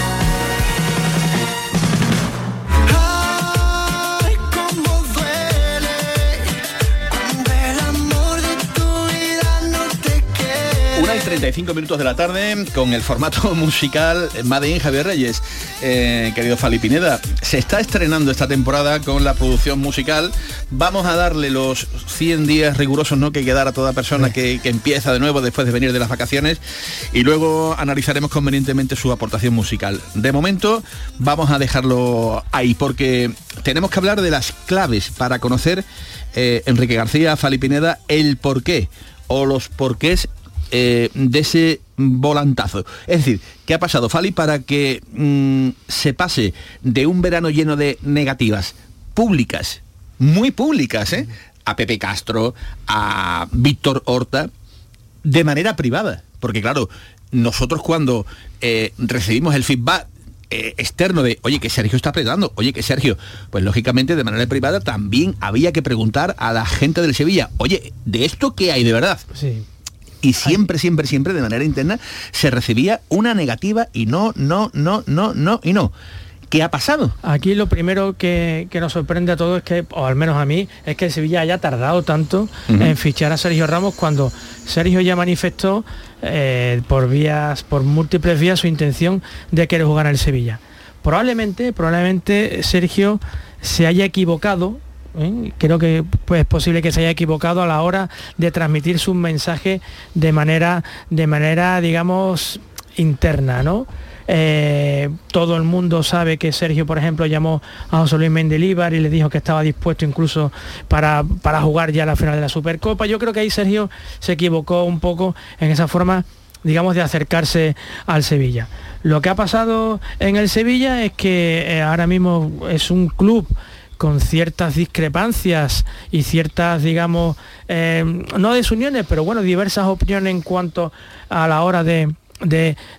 Y 35 minutos de la tarde con el formato musical Made in Javier Reyes. Eh, querido Fali Pineda, se está estrenando esta temporada con la producción musical. Vamos a darle los 100 días rigurosos ¿no? que hay que dar a toda persona que, que empieza de nuevo después de venir de las vacaciones y luego analizaremos convenientemente su aportación musical. De momento vamos a dejarlo ahí porque tenemos que hablar de las claves para conocer eh, Enrique García, Fali Pineda, el porqué o los porqués eh, de ese volantazo. Es decir, ¿qué ha pasado, Fali, para que mm, se pase de un verano lleno de negativas públicas, muy públicas, ¿eh? a Pepe Castro, a Víctor Horta, de manera privada? Porque claro, nosotros cuando eh, recibimos el feedback externo de, oye, que Sergio está apretando, oye, que Sergio, pues lógicamente de manera privada también había que preguntar a la gente del Sevilla, oye, ¿de esto qué hay de verdad? Sí y siempre, siempre, siempre de manera interna se recibía una negativa y no, no, no, no, no y no. ¿Qué ha pasado? Aquí lo primero que, nos sorprende a todos es que, o al menos a mí, es que Sevilla haya tardado tanto en fichar a Sergio Ramos cuando Sergio ya manifestó eh, por vías, por múltiples vías su intención de querer jugar en el Sevilla. Probablemente, probablemente Sergio se haya equivocado ¿eh? Creo que pues, es posible que se haya equivocado a la hora de transmitir su mensaje de manera, de manera digamos, interna, ¿no? Eh, todo el mundo sabe que Sergio, por ejemplo, llamó a José Luis Mendilíbar y le dijo que estaba dispuesto incluso para, para jugar ya la final de la Supercopa. Yo creo que ahí Sergio se equivocó un poco en esa forma digamos, de acercarse al Sevilla. Lo que ha pasado en el Sevilla es que eh, ahora mismo es un club con ciertas discrepancias y ciertas, digamos, eh, no desuniones, pero bueno, diversas opiniones en cuanto a la hora de,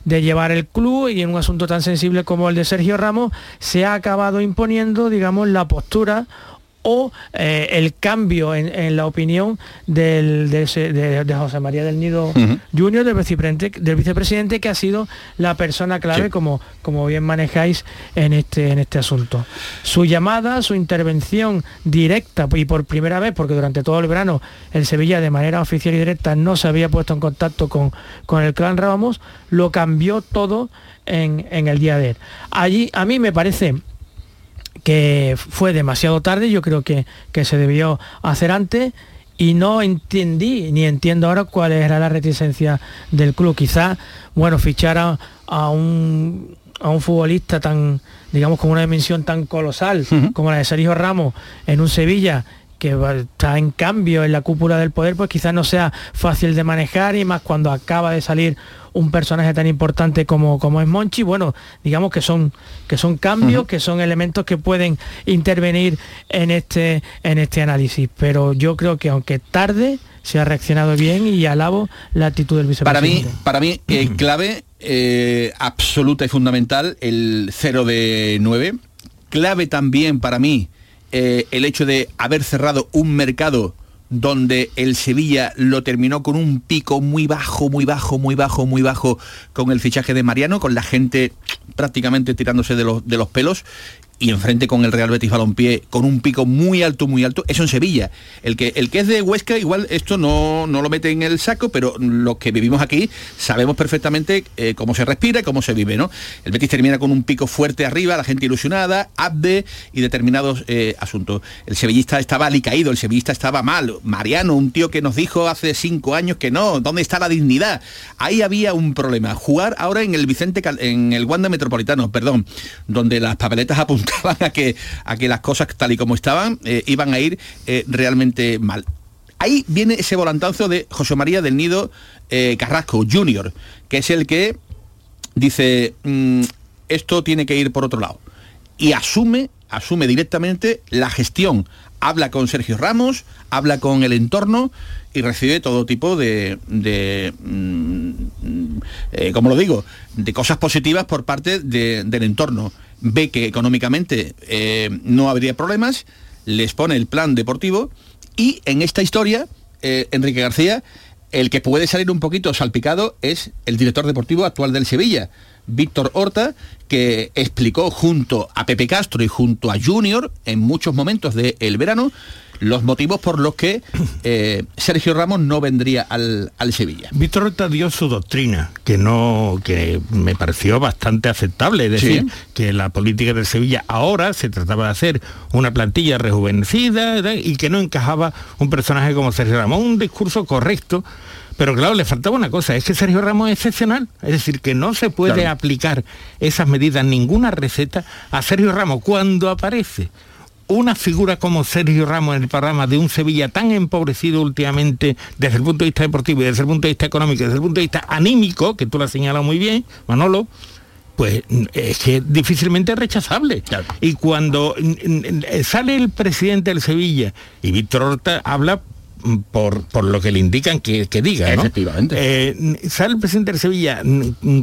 llevar el club y en un asunto tan sensible como el de Sergio Ramos se ha acabado imponiendo, digamos, la postura o eh, el cambio en, en, la opinión del, de, de, de, José María del Nido uh -huh. Junior, del vicepresidente, del vicepresidente, que ha sido la persona clave, sí. como, como bien manejáis en este, en este asunto. Su llamada, su intervención directa y por primera vez, porque durante todo el verano el Sevilla de manera oficial y directa no se había puesto en contacto con, con el clan Ramos, lo cambió todo en, en el día de él. Allí a mí me parece que fue demasiado tarde, yo creo que, que se debió hacer antes y no entendí ni entiendo ahora cuál era la reticencia del club. Quizá, bueno, fichar a, a un a un futbolista tan, digamos, con una dimensión tan colosal uh -huh. como la de Sergio Ramos en un Sevilla que está en cambio en la cúpula del poder, pues quizás no sea fácil de manejar y más cuando acaba de salir un personaje tan importante como, como es Monchi, bueno, digamos que son, que son cambios, uh -huh. que son elementos que pueden intervenir en este, en este análisis. Pero yo creo que aunque tarde, se ha reaccionado bien y alabo la actitud del vicepresidente. Para mí, para mí eh, clave, eh, absoluta y fundamental, el 0 de 9. Clave también para mí eh, el hecho de haber cerrado un mercado donde el Sevilla lo terminó con un pico muy bajo, muy bajo, muy bajo, muy bajo con el fichaje de Mariano, con la gente prácticamente tirándose de los, de los pelos y enfrente con el Real Betis Balompié con un pico muy alto, muy alto, eso en Sevilla. El que, el que es de Huesca, igual esto no, no lo mete en el saco, pero los que vivimos aquí sabemos perfectamente eh, cómo se respira y cómo se vive, ¿no? El Betis termina con un pico fuerte arriba, la gente ilusionada, abde y determinados eh, asuntos. El sevillista estaba alicaído, el sevillista estaba mal. Mariano, un tío que nos dijo hace cinco años que no, ¿dónde está la dignidad? Ahí había un problema. Jugar ahora en el Vicente, en el Wanda Metropolitano, perdón, donde las papeletas apuntan a que, a que las cosas tal y como estaban eh, iban a ir eh, realmente mal. Ahí viene ese volantazo de José María del Nido eh, Carrasco Jr., que es el que dice, mmm, esto tiene que ir por otro lado. Y asume, asume directamente la gestión. Habla con Sergio Ramos, habla con el entorno y recibe todo tipo de, mmm, eh, como lo digo, de cosas positivas por parte de, del entorno. Ve que económicamente eh, no habría problemas, les pone el plan deportivo y en esta historia, eh, Enrique García, el que puede salir un poquito salpicado es el director deportivo actual del Sevilla, Víctor Horta, que explicó junto a Pepe Castro y junto a Junior en muchos momentos del el verano los motivos por los que eh, Sergio Ramos no vendría al, al, Sevilla. Víctor Horta dio su doctrina, que no, que me pareció bastante aceptable, es decir, ¿Sí? que la política del Sevilla ahora se trataba de hacer una plantilla rejuvenecida y que no encajaba un personaje como Sergio Ramos, un discurso correcto. Pero claro, le faltaba una cosa, es que Sergio Ramos es excepcional, es decir, que no se puede claro. aplicar esas medidas, ninguna receta a Sergio Ramos cuando aparece una figura como Sergio Ramos en el programa de un Sevilla tan empobrecido últimamente desde el punto de vista deportivo y desde el punto de vista económico, desde el punto de vista anímico, que tú lo has señalado muy bien, Manolo, pues es que difícilmente es rechazable. Claro. Y cuando sale el presidente del Sevilla y Víctor Horta habla por, por, lo que le indican que, que diga. ¿no? Efectivamente. Eh, sale el presidente de Sevilla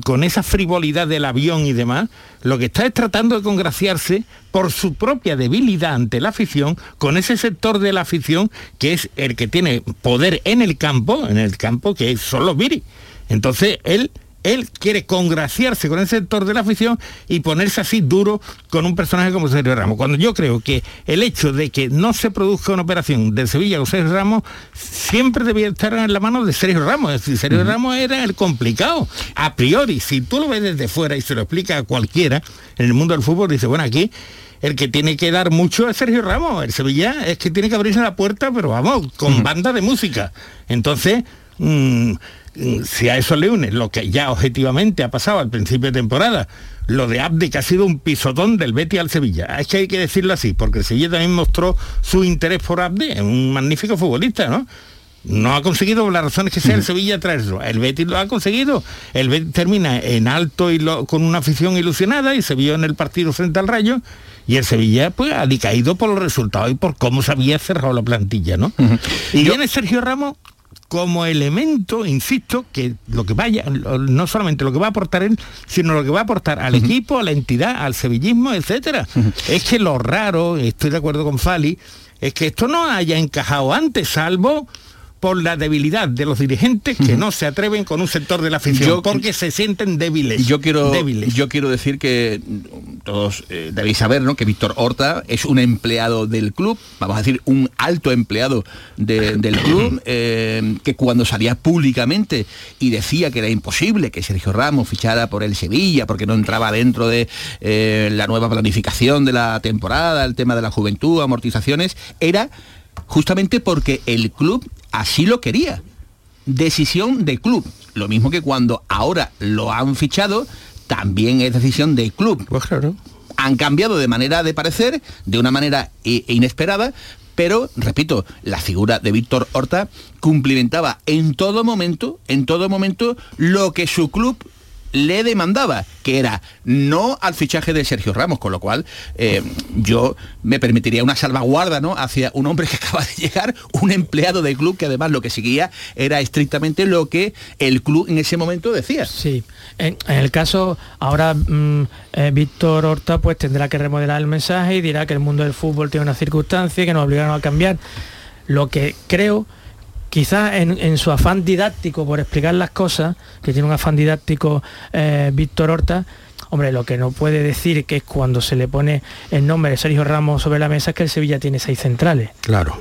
con esa frivolidad del avión y demás, lo que está es tratando de congraciarse por su propia debilidad ante la afición, con ese sector de la afición que es el que tiene poder en el campo, en el campo que son los viris. Entonces él él quiere congraciarse con el sector de la afición y ponerse así duro con un personaje como Sergio Ramos. Cuando yo creo que el hecho de que no se produzca una operación de Sevilla con Sergio Ramos siempre debía estar en la mano de Sergio Ramos. Es decir, Sergio uh -huh. Ramos era el complicado. A priori, si tú lo ves desde fuera y se lo explica a cualquiera en el mundo del fútbol, dice, bueno, aquí el que tiene que dar mucho es Sergio Ramos. El Sevilla es que tiene que abrirse la puerta, pero vamos, con uh -huh. banda de música. Entonces, mmm, si a eso le une lo que ya objetivamente ha pasado al principio de temporada, lo de Abde que ha sido un pisotón del Betis al Sevilla. Es que hay que decirlo así, porque el Sevilla también mostró su interés por Abde, es un magnífico futbolista, ¿no? No ha conseguido las razones que sea el Sevilla traerlo. El Betis lo ha conseguido. El Betis termina en alto y lo, con una afición ilusionada y se vio en el partido frente al Rayo Y el Sevilla pues ha decaído por los resultados y por cómo se había cerrado la plantilla, ¿no? Y viene Sergio Ramos como elemento, insisto, que lo que vaya, no solamente lo que va a aportar él, sino lo que va a aportar al equipo, a la entidad, al sevillismo, etcétera. Es que lo raro, estoy de acuerdo con Fali, es que esto no haya encajado antes, salvo por la debilidad de los dirigentes que no se atreven con un sector de la afición Yo- porque se sienten débiles. Yo quiero, débiles. yo quiero decir que todos eh, debéis saber ¿no? que Víctor Horta es un empleado del club, vamos a decir, un alto empleado de- del club, eh, que cuando salía públicamente y decía que era imposible que Sergio Ramos fichara por el Sevilla porque no entraba dentro de eh, la nueva planificación de la temporada, el tema de la juventud, amortizaciones, era justamente porque el club así lo quería decisión del club. Lo mismo que cuando ahora lo han fichado, también es decisión del club. Pues claro. Han cambiado de manera de parecer, de una manera inesperada, pero, repito, la figura de Víctor Horta cumplimentaba en todo momento, en todo momento, lo que su club le demandaba, que era no al fichaje de Sergio Ramos, con lo cual eh, yo me permitiría una salvaguarda ¿no? hacia un hombre que acaba de llegar, un empleado del club que además lo que seguía era estrictamente lo que el club en ese momento decía. Sí, en, el caso, ahora mm, eh, Víctor Horta pues tendrá que remodelar el mensaje y dirá que el mundo del fútbol tiene una circunstancia que nos obligaron a cambiar. Lo que creo, quizás en, su afán didáctico por explicar las cosas, que tiene un afán didáctico eh, Víctor Horta, hombre, lo que no puede decir que es cuando se le pone el nombre de Sergio Ramos sobre la mesa es que el Sevilla tiene seis centrales. Claro.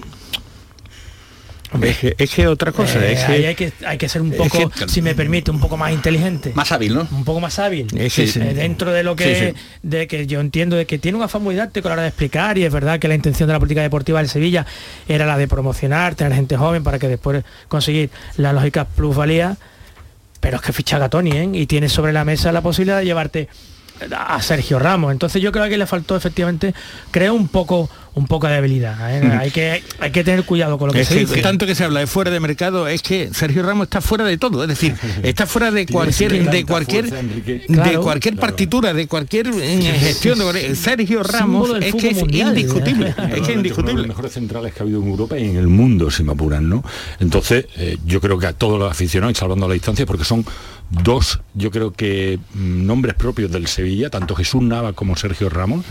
Es que, es que otra cosa, Eh, es que- ahí hay que, hay que ser un es poco, que- si me permite, un poco más inteligente. Más hábil, ¿no? Un poco más hábil. Es que sí. Eh, dentro de lo que, Sí, de que yo entiendo de que tiene un afán muy didáctico a la hora de explicar y es verdad que la intención de la política deportiva del Sevilla era la de promocionar, tener gente joven para que después conseguir la lógica plusvalía, pero es que ficha a Tony ¿eh? y tiene sobre la mesa la posibilidad de llevarte a Sergio Ramos. Entonces yo creo que le faltó efectivamente, creo un poco un poco de habilidad. ¿eh? hay, que, hay que tener cuidado con lo que Es se que dice. tanto que se habla de fuera de mercado es que Sergio Ramos está fuera de todo, es decir, está fuera de cualquier de cualquier de Claro. cualquier partitura, de cualquier eh, gestión de Sergio Ramos del es que es mundial. indiscutible, es que es Probablemente uno de indiscutible. los mejores centrales que ha habido en Europa y en el mundo, si me apuran, ¿no? Entonces, eh, yo creo que a todos los aficionados, y salvando la distancia, porque son dos, yo creo que mm, nombres propios del Sevilla, tanto Jesús Nava como Sergio Ramos,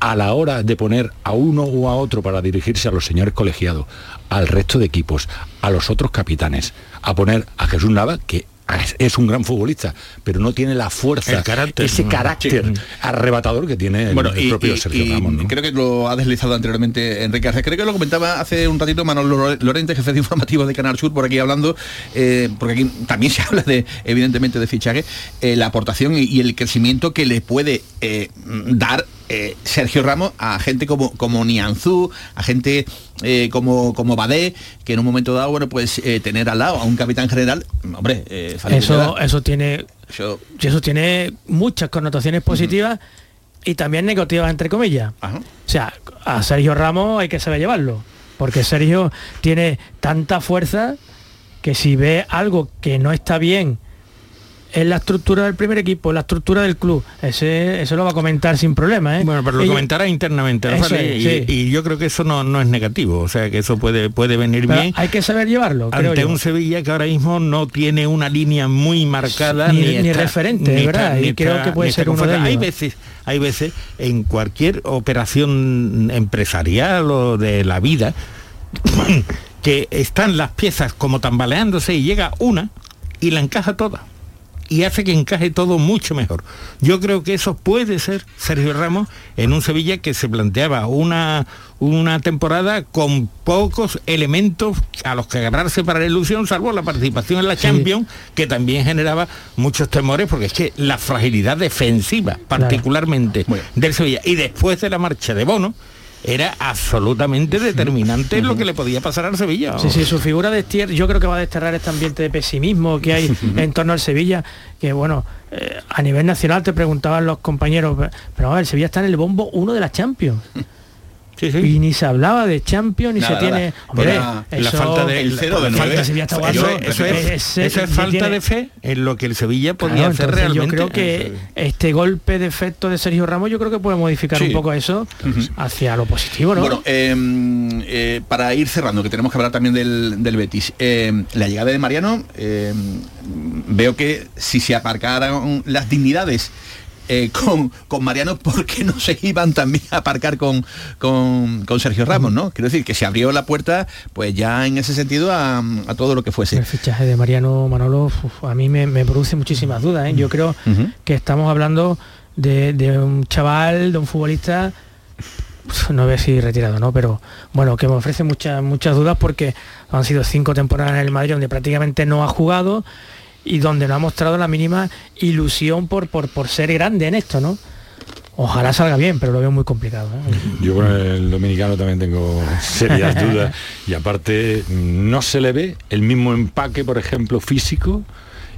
a la hora de poner a uno o a otro para dirigirse a los señores colegiados, al resto de equipos, a los otros capitanes, a poner a Jesús Nava, que es- es un gran futbolista, pero no tiene la fuerza, carácter. ese carácter Sí. arrebatador que tiene el, Bueno, el y, propio Sergio y Ramos. ¿no? creo que lo ha deslizado anteriormente Enrique Arce. Creo que lo comentaba hace un ratito Manolo Lorente, jefe de informativo de Canal Sur, por aquí hablando, eh, porque aquí también se habla de, evidentemente, de fichaje, eh, la aportación y, y el crecimiento que le puede eh, dar eh, Sergio Ramos a gente como, como Nianzú, a gente eh, como, como Badé, que en un momento dado, bueno, pues eh, tener al lado a un capitán general, hombre, eh, Eso, eso tiene Eso- y eso tiene muchas connotaciones positivas y también negativas entre comillas. O sea, a Sergio Ramos hay que saber llevarlo, porque Sergio tiene tanta fuerza que si ve algo que no está bien en la estructura del primer equipo, la estructura del club, ese, eso lo va a comentar sin problema. ¿eh? Bueno, pero lo comentará internamente, ¿no? Vale, es, y, sí. y yo creo que eso no, no es negativo, o sea que eso puede, puede venir Pero bien hay que saber llevarlo, creo ante yo. un Sevilla que ahora mismo no tiene una línea muy marcada Ni- ni, ni está- referente, ni ¿verdad? está- Y creo está- que puede ser uno de. Hay veces, hay veces en cualquier operación empresarial o de la vida que están las piezas como tambaleándose y llega una y la encaja toda y hace que encaje todo mucho mejor. Yo creo que eso puede ser Sergio Ramos en un Sevilla que se planteaba una, una temporada con pocos elementos a los que agarrarse para la ilusión, salvo la participación en la Champions, que también generaba muchos temores, porque es que la fragilidad defensiva, particularmente del Sevilla, y después de la marcha de Bono, era absolutamente determinante en lo que le podía pasar al Sevilla. Sí, sí, su figura de Stier, yo creo que va a desterrar este ambiente de pesimismo que hay en torno al Sevilla, que bueno, eh, a nivel nacional te preguntaban los compañeros, pero a ver, Sevilla está en el bombo uno de la Champions. Y ni se hablaba de Champions ni Nada, se tiene hombre, eso- la falta de el cero de nueve. falta- Sevilla está eso, es, eso falta tiene- de fe en lo que el Sevilla podía Claro, hacer realmente. Yo creo que este golpe de efecto de Sergio Ramos, yo creo que puede modificar Sí. un poco eso hacia lo positivo, ¿no? Bueno, eh, eh, para ir cerrando, que tenemos que hablar también del, del Betis, eh, la llegada de Mariano, eh, veo que si se aparcaran las dignidades eh, con, con Mariano, ¿por qué no se iban también a aparcar con, con, con Sergio Ramos? ¿no? Quiero decir que se abrió la puerta, pues ya en ese sentido, a, a todo lo que fuese. El fichaje de Mariano Manolo uf, a mí me, me produce muchísimas dudas. ¿eh? Yo creo que estamos hablando de, de un chaval, de un futbolista, no voy a decir retirado, ¿no? Pero bueno, que me ofrece muchas muchas dudas porque han sido cinco temporadas en el Madrid donde prácticamente no ha jugado y donde no ha mostrado la mínima ilusión por, por, por ser grande en esto, ¿no? Ojalá salga bien, pero lo veo muy complicado. ¿eh? Yo con el dominicano también tengo serias dudas y aparte no se le ve el mismo empaque, por ejemplo, físico.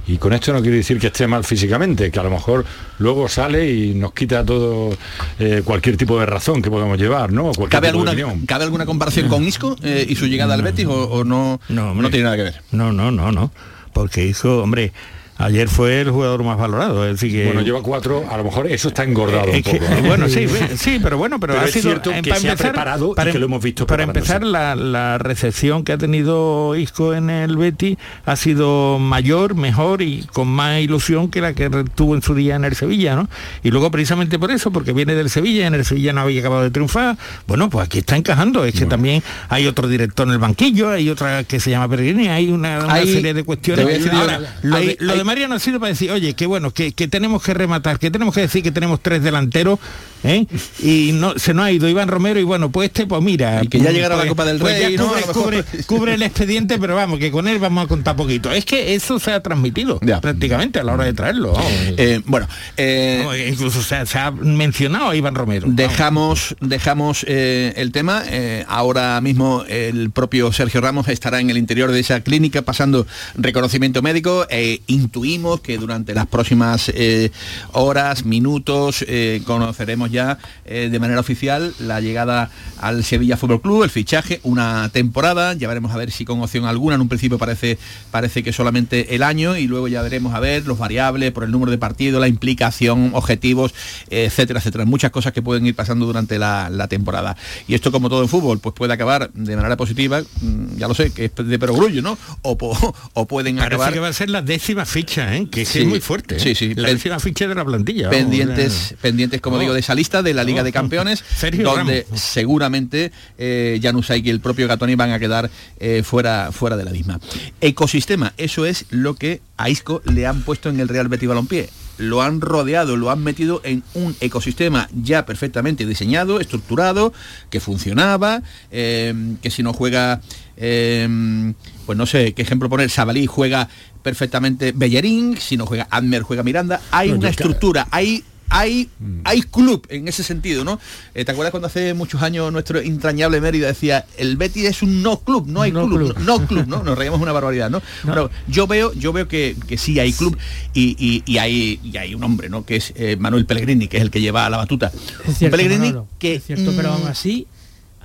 Y con esto no quiero decir que esté mal físicamente, que a lo mejor luego sale y nos quita todo eh, cualquier tipo de razón que podamos llevar, ¿no? Cualquier ¿Cabe alguna, opinión. ¿Cabe alguna comparación con Isco eh, y su llegada al Betis o, o no, no, tiene nada que ver? No, no, no, no. Porque hizo, hombre, ayer fue el jugador más valorado. Es decir que. Bueno, lleva cuatro, a lo mejor eso está engordado Eh, un es que- poco. ¿no? bueno, sí, sí, pero bueno, pero, Pero ha es sido cierto eh, que para se ha empezar- y que lo hemos visto Para empezar, la, la recepción que ha tenido Isco en el Betty ha sido mayor, mejor y con más ilusión que la que tuvo en su día en el Sevilla, ¿no? Y luego precisamente por eso, porque viene del Sevilla, en el Sevilla no había acabado de triunfar, bueno, pues aquí está encajando. Es que también hay otro director en el banquillo, hay otra que se llama Peregrini, hay una, una Hay- serie de cuestiones. Ahora, lo, hay- lo de hay- Mariano ha sido para decir, oye, qué bueno, que, que tenemos que rematar, que tenemos que decir que tenemos tres delanteros, ¿eh? y no se nos ha ido Iván Romero y bueno, pues este, pues mira. Y que ya pues- llegará la pues- Copa del pues ya Rey, ¿no? cubre, A mejor. cubre- el expediente, pero vamos, que con él vamos a contar poquito. Es que eso se ha transmitido prácticamente a la hora de traerlo. Eh, bueno, eh, incluso se ha, se ha mencionado a Iván Romero. Dejamos, dejamos eh, el tema. ahora mismo el propio Sergio Ramos estará en el interior de esa clínica pasando reconocimiento médico. e intuimos que durante las próximas eh, horas, minutos, eh, conoceremos ya eh, de manera oficial la llegada al Sevilla Fútbol Club, el fichaje, una temporada. Ya veremos a ver si con opción alguna. En un principio parece, parece que solamente el año y luego ya veremos a ver los variables por el número de partidos, la implicación, objetivos, etcétera, etcétera. Muchas cosas que pueden ir pasando durante la, la temporada. Y esto como todo en fútbol, pues puede acabar de manera positiva, mm, ya lo sé, que es de perogrullo, ¿no? O, po- o pueden Parece acabar que va a ser la décima ficha, ¿eh? que Sí, es muy fuerte. ¿eh? sí, sí. La décima ficha de la plantilla. vamos, pendientes, pendientes, como Oh. digo, de esa lista de la Liga Oh. de Campeones, Sergio donde Ramos. seguramente eh, Janus Saik y el propio Gatoni van a quedar eh, fuera, fuera de la misma. Ecosistema, eso es lo que a Isco le han puesto en el Real Betis Balompié. Lo han rodeado, lo han metido en un ecosistema ya perfectamente diseñado, estructurado, que funcionaba, eh, que si no juega, eh, pues no sé qué ejemplo poner, Sabalí juega perfectamente Bellerín, si no juega Admer juega Miranda, hay No, una estructura, hay hay, hay club en ese sentido, ¿no? Eh, ¿Te acuerdas cuando hace muchos años nuestro entrañable Mérida decía, el Betis es un no club, no hay No club, club. No, no club, ¿no? Nos reíamos una barbaridad, ¿no? Bueno, yo veo, yo veo que, que sí hay club y, y- y hay, y hay un hombre, ¿no? Que es eh, Manuel Pellegrini, que es el que lleva la batuta. Es cierto, Pellegrini Manolo, que es cierto, pero aún así,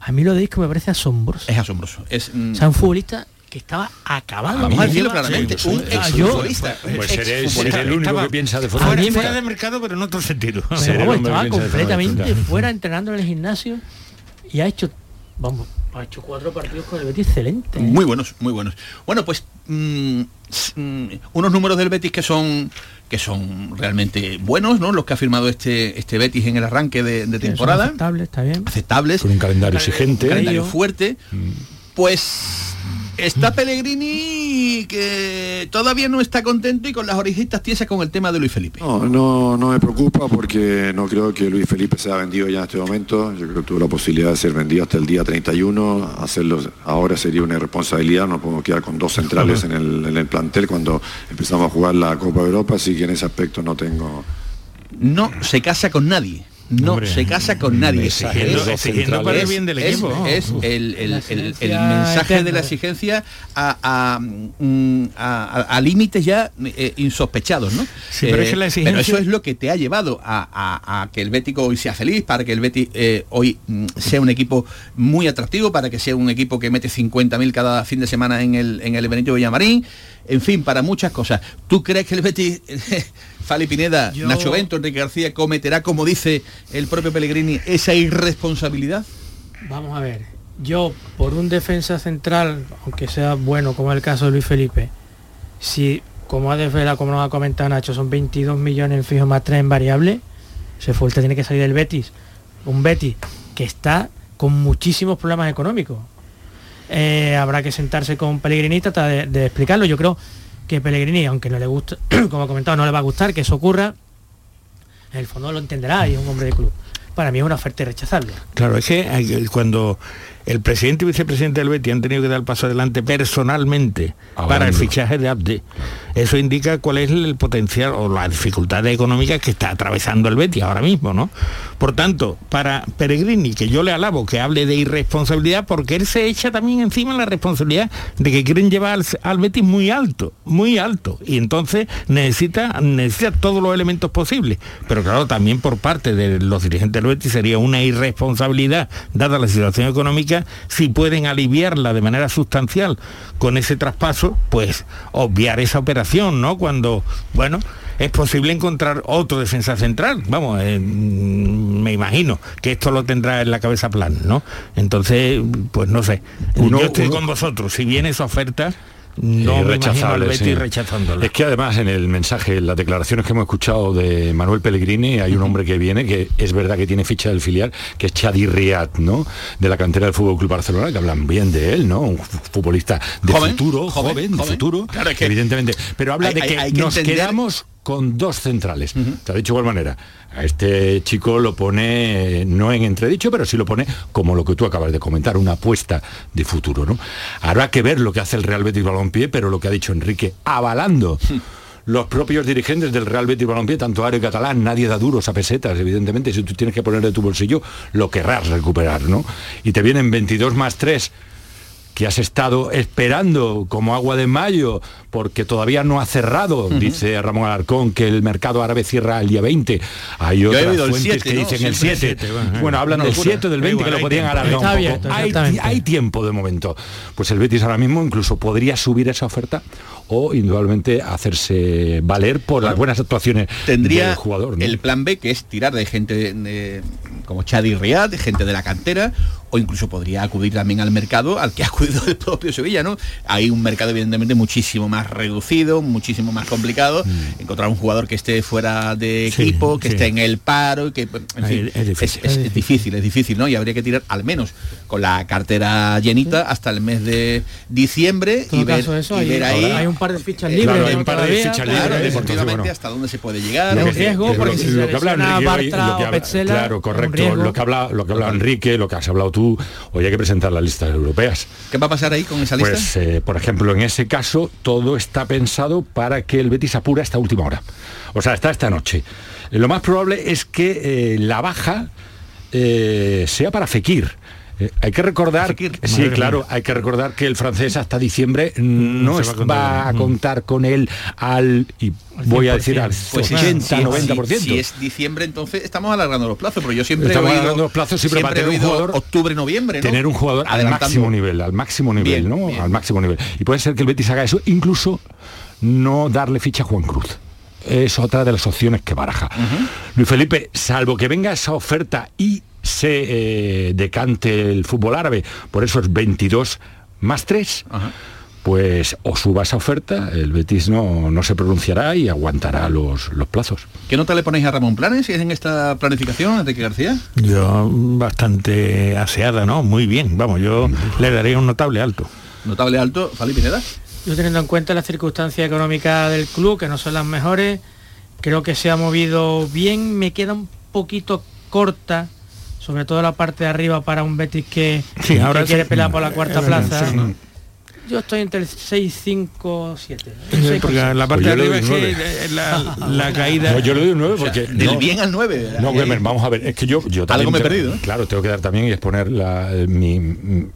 a mí lo de Isco me parece asombroso. es asombroso. Es, mm, O sea, un futbolista que estaba acabado. Vamos a decirlo claramente, Sí, un. Ah, yo- exfutbolista. Pues un seré- exfutbolista. seré el único Estaba que piensa de fuera, futbolista. fuera de mercado, pero en otro sentido. Pero Seré vamos, estaba completamente fuera entrenando en el gimnasio y ha hecho, vamos, ha hecho cuatro partidos con el Betis excelente. ¿eh? Muy buenos, muy buenos. Bueno, pues mm, mm, unos números del Betis que son que son realmente buenos, ¿no? Los que ha firmado este este Betis en el arranque de, temporada, aceptables, está bien. aceptables, Con un calendario exigente. un calendario fuerte. Pues está Pellegrini que todavía no está contento y con las orejitas tiesas con el tema de Luis Felipe. No, no, no me preocupa porque no creo que Luis Felipe sea vendido ya en este momento. Yo creo que tuvo la posibilidad de ser vendido hasta el día 31. Hacerlo ahora sería una irresponsabilidad. No podemos quedar con dos centrales en el, en el plantel cuando empezamos a jugar la Copa Europa, así que en ese aspecto no tengo... No se casa con nadie. No Hombre, se casa con nadie. exigiendo- Es- exigiendo para el es- bien del es- equipo. Es, Uf. el, el- La el- el exigencia mensaje de la exigencia a, a, mm, a- a- a límites ya eh, insospechados, ¿no? Sí, pero es que la exigencia- pero eso es lo que te ha llevado a, a- a que el Bético hoy sea feliz, para que el Betis eh, hoy mm, sea un equipo muy atractivo, para que sea un equipo que mete 50.000 cada fin de semana en el, en el Benito Villamarín, en fin, para muchas cosas. ¿Tú crees que el Betis, Fali Pineda, Yo- Nacho Bento, Enrique García, cometerá, como dice el propio Pellegrini, esa irresponsabilidad? Vamos a ver, yo por un defensa central, aunque sea bueno como el caso de Luis Felipe, si como ha desvelado, como nos ha comentado Nacho, son 22 millones en fijo más 3 en variable, se fuerte tiene que salir del Betis. Un Betis que está con muchísimos problemas económicos. Eh, habrá que sentarse con Pellegrini y tratar de, de explicarlo. Yo creo que Pellegrini, aunque no le gusta, como ha comentado, no le va a gustar que eso ocurra, en el fondo lo entenderá y es un hombre de club. Para mí es una oferta irrechazable. Claro, es que cuando el presidente y vicepresidente del Betis han tenido que dar el paso adelante personalmente para el fichaje de Abde, eso indica cuál es el potencial o las dificultades económicas que está atravesando el Betis ahora mismo, ¿no? Por tanto, para Peregrini, que yo le alabo que hable de irresponsabilidad, porque él se echa también encima la responsabilidad de que quieren llevar al, al Betis muy alto, muy alto, y entonces necesita, necesita todos los elementos posibles. Pero claro, también por parte de los dirigentes del Betis sería una irresponsabilidad, dada la situación económica, si pueden aliviarla de manera sustancial con ese traspaso, pues obviar esa operación, ¿no? Cuando, bueno, es posible encontrar otro defensa central. Vamos, eh, mm, me imagino que esto lo tendrá en la cabeza plan, ¿no? Entonces, pues no sé. Uno- Yo estoy uno- con vosotros. Si viene esa oferta, no Eh, me imagino al Betis sí. rechazándola. Es que además en el mensaje, en las declaraciones que hemos escuchado de Manuel Pellegrini, hay un hombre que viene, que es verdad que tiene ficha del filial, que es Chadi Riad, ¿no? De la cantera del Fútbol Club Barcelona, que hablan bien de él, ¿no? Un fu- futbolista de Joven, futuro, joven, joven, de futuro, Claro, que evidentemente. Pero habla hay- de que, hay que nos entender- quedamos con dos centrales. Te ha dicho de igual manera. A este chico lo pone no en entredicho, pero sí lo pone como lo que tú acabas de comentar, una apuesta de futuro, ¿no? Habrá que ver lo que hace el Real Betis Balompié, pero lo que ha dicho Enrique, avalando los propios dirigentes del Real Betis Balompié, tanto Ario y Catalán, nadie da duros a pesetas, evidentemente, si tú tienes que poner de tu bolsillo, lo querrás recuperar, ¿no? Y te vienen 22 más 3 que has estado esperando como agua de mayo porque todavía no ha cerrado, dice Ramón Alarcón, que el mercado árabe cierra el día 20. Hay otras fuentes 7, que ¿no? dicen el Siempre 7. el 7, bueno, Bueno, hablan una del locura. 7 del 20 que Igual lo hay podían alargar un abierto, poco. Hay, hay tiempo de momento. Pues el Betis ahora mismo incluso podría subir esa oferta o indudablemente hacerse valer por las buenas actuaciones tendría del jugador. ¿no? el plan B que es tirar de gente de- como Chadi Riad, de gente de la cantera o incluso podría acudir también al mercado al que ha acudido el propio Sevilla, ¿no? Hay un mercado evidentemente muchísimo más reducido, muchísimo más complicado, encontrar un jugador que esté fuera de Mm. Sí, equipo, que sí. esté en el paro, y que en Ahí fin, es difícil. es, es difícil, es difícil, ¿no? Y habría que tirar al menos con la cartera llenita hasta el mes de diciembre todo y ver, caso, eso, y hay, ver ahí hay un par de fichas Eh, libres. claro, hay un par de fichas claro, libres, entonces, deportivamente bueno. hasta dónde se puede llegar. Es un riesgo, porque que- si se lesiona Bartra lo que o Petzela, claro, correcto, lo que habla, lo que habla Enrique, lo que has hablado tú, hoy hay que presentar las listas europeas. ¿Qué va a pasar ahí con esa lista? Pues, eh, por ejemplo, en ese caso, todo está pensado para que el Betis apura esta última hora. O sea, hasta esta noche. Eh, Lo más probable es que eh, la baja eh, sea para Fekir. Eh, hay que recordar, sí, Madre claro, mía. hay que recordar que el francés hasta diciembre no, se es- va a va él. contar con él al, y voy a decir al Pues si- 80, si- 90%. Si, si es diciembre, entonces estamos alargando los plazos, pero yo siempre Estamos he oído, alargando los plazos siempre para he tener un jugador- octubre, noviembre, ¿no? tener un jugador al máximo nivel, al máximo nivel, Bien, ¿no? bien. Al máximo nivel. Y puede ser que el Betis haga eso, incluso no darle ficha a Juan Cruz. Es otra de las opciones que baraja. Luis Felipe, salvo que venga esa oferta y se eh, decante el fútbol árabe por esos 22 más 3, pues o suba esa oferta, el Betis no, no se pronunciará y aguantará los, los plazos. ¿Qué nota le ponéis a Ramón Planes si es en esta planificación, Enrique García? Yo bastante aseada, ¿no? Muy bien. Vamos, yo le daría un notable alto. Notable alto, Fali Pineda. Yo teniendo en cuenta las circunstancias económicas del club, que no son las mejores, creo que se ha movido bien, me queda un poquito corta, sobre todo la parte de arriba para un Betis que, Sí, que ahora quiere sí. pelear por la cuarta verdad, plaza. sí. Yo estoy entre el 6, 5, 7. Porque la parte de arriba es que eh, la, la caída... No, yo le doy un 9 porque... del no- bien al 9. No, Wemer, vamos a ver, es que yo, yo también... Algo me he tengo- perdido, ¿eh? Claro, tengo que dar también y exponer la- eh, mi-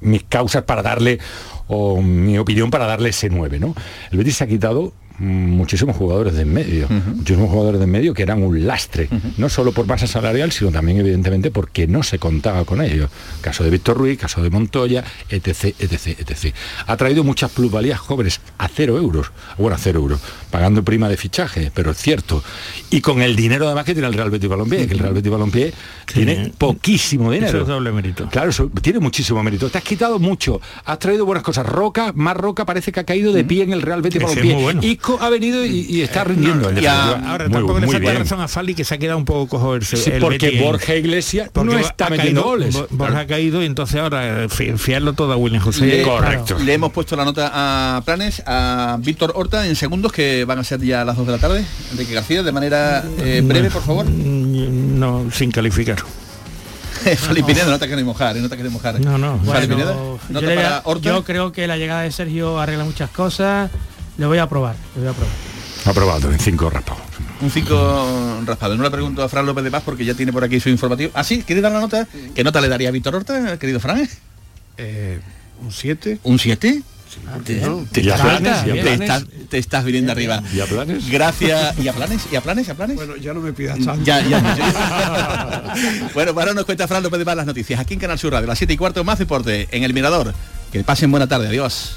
mis causas para darle, o mi opinión para darle ese 9, ¿no? El Betis se ha quitado muchísimos jugadores de en medio, muchísimos jugadores de en medio que eran un lastre, no solo por masa salarial, sino también evidentemente porque no se contaba con ellos. Caso de Víctor Ruiz, caso de Montoya, etc, etc, etc. Ha traído muchas plusvalías jóvenes a cero euros, bueno, a cero euros, pagando prima de fichaje, pero es cierto. Y con el dinero además que tiene el Real Betis Balompié, que el Real Betis Balompié tiene poquísimo dinero. Eso es doble mérito. Claro, eso tiene muchísimo mérito. Te has quitado mucho, has traído buenas cosas. Roca, más Roca parece que ha caído de pie en el Real Betis Balompié. muy bueno. Isco ha venido y, y está rindiendo. en Y a- definitiva. ahora Muy- tampoco le muy falta bien. razón a Fali que se ha quedado un poco cojo el, Sí, el porque Betis Borja Iglesias no está metiendo caído- goles. Bo- Borja ha caído y entonces ahora eh, fi- fiarlo todo a William José. Le, Claro. le hemos puesto la nota a Planes, a Víctor Horta en segundos, que van a ser ya las 2 de la tarde. Enrique García, de manera eh, breve, por favor. No, sin calificar. Fali Pineda, no te queremos mojar, eh, no te queremos mojar. No, no. Bueno, Pineda, yo, nota le voy a- para Horta. yo creo que la llegada de Sergio arregla muchas cosas. Le voy a probar, le voy a probar. Aprobado en cinco raspados. Un 5 raspado. No le pregunto a Fran López de Paz porque ya tiene por aquí su informativo. Ah, sí, ¿quieres dar la nota? ¿Qué nota le daría a Víctor Horta, querido Fran? un 7. ¿Un 7? Te, no. te ¿Y a estás- planes? ¿Y a te planes? estás- te estás viniendo arriba. ¿Y a planes? Gracias. ¿Y a planes? ¿Y a planes? ¿Y a planes? Bueno, ya no me pidas tanto. Ya, ya. bueno, para nos cuenta Fran López de Paz las noticias. Aquí en Canal Sur Radio, las 7 y cuarto, más deporte en El Mirador. Que pasen buena tarde. Adiós.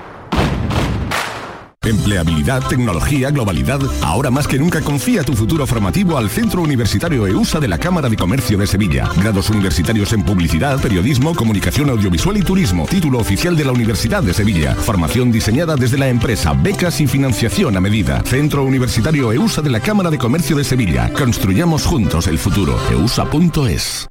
Empleabilidad, tecnología, globalidad. Ahora más que nunca confía tu futuro formativo al Centro Universitario EUSA de la Cámara de Comercio de Sevilla. Grados universitarios en publicidad, periodismo, comunicación audiovisual y turismo. Título oficial de la Universidad de Sevilla. Formación diseñada desde la empresa, becas y financiación a medida. Centro Universitario EUSA de la Cámara de Comercio de Sevilla. Construyamos juntos el futuro. EUSA.es.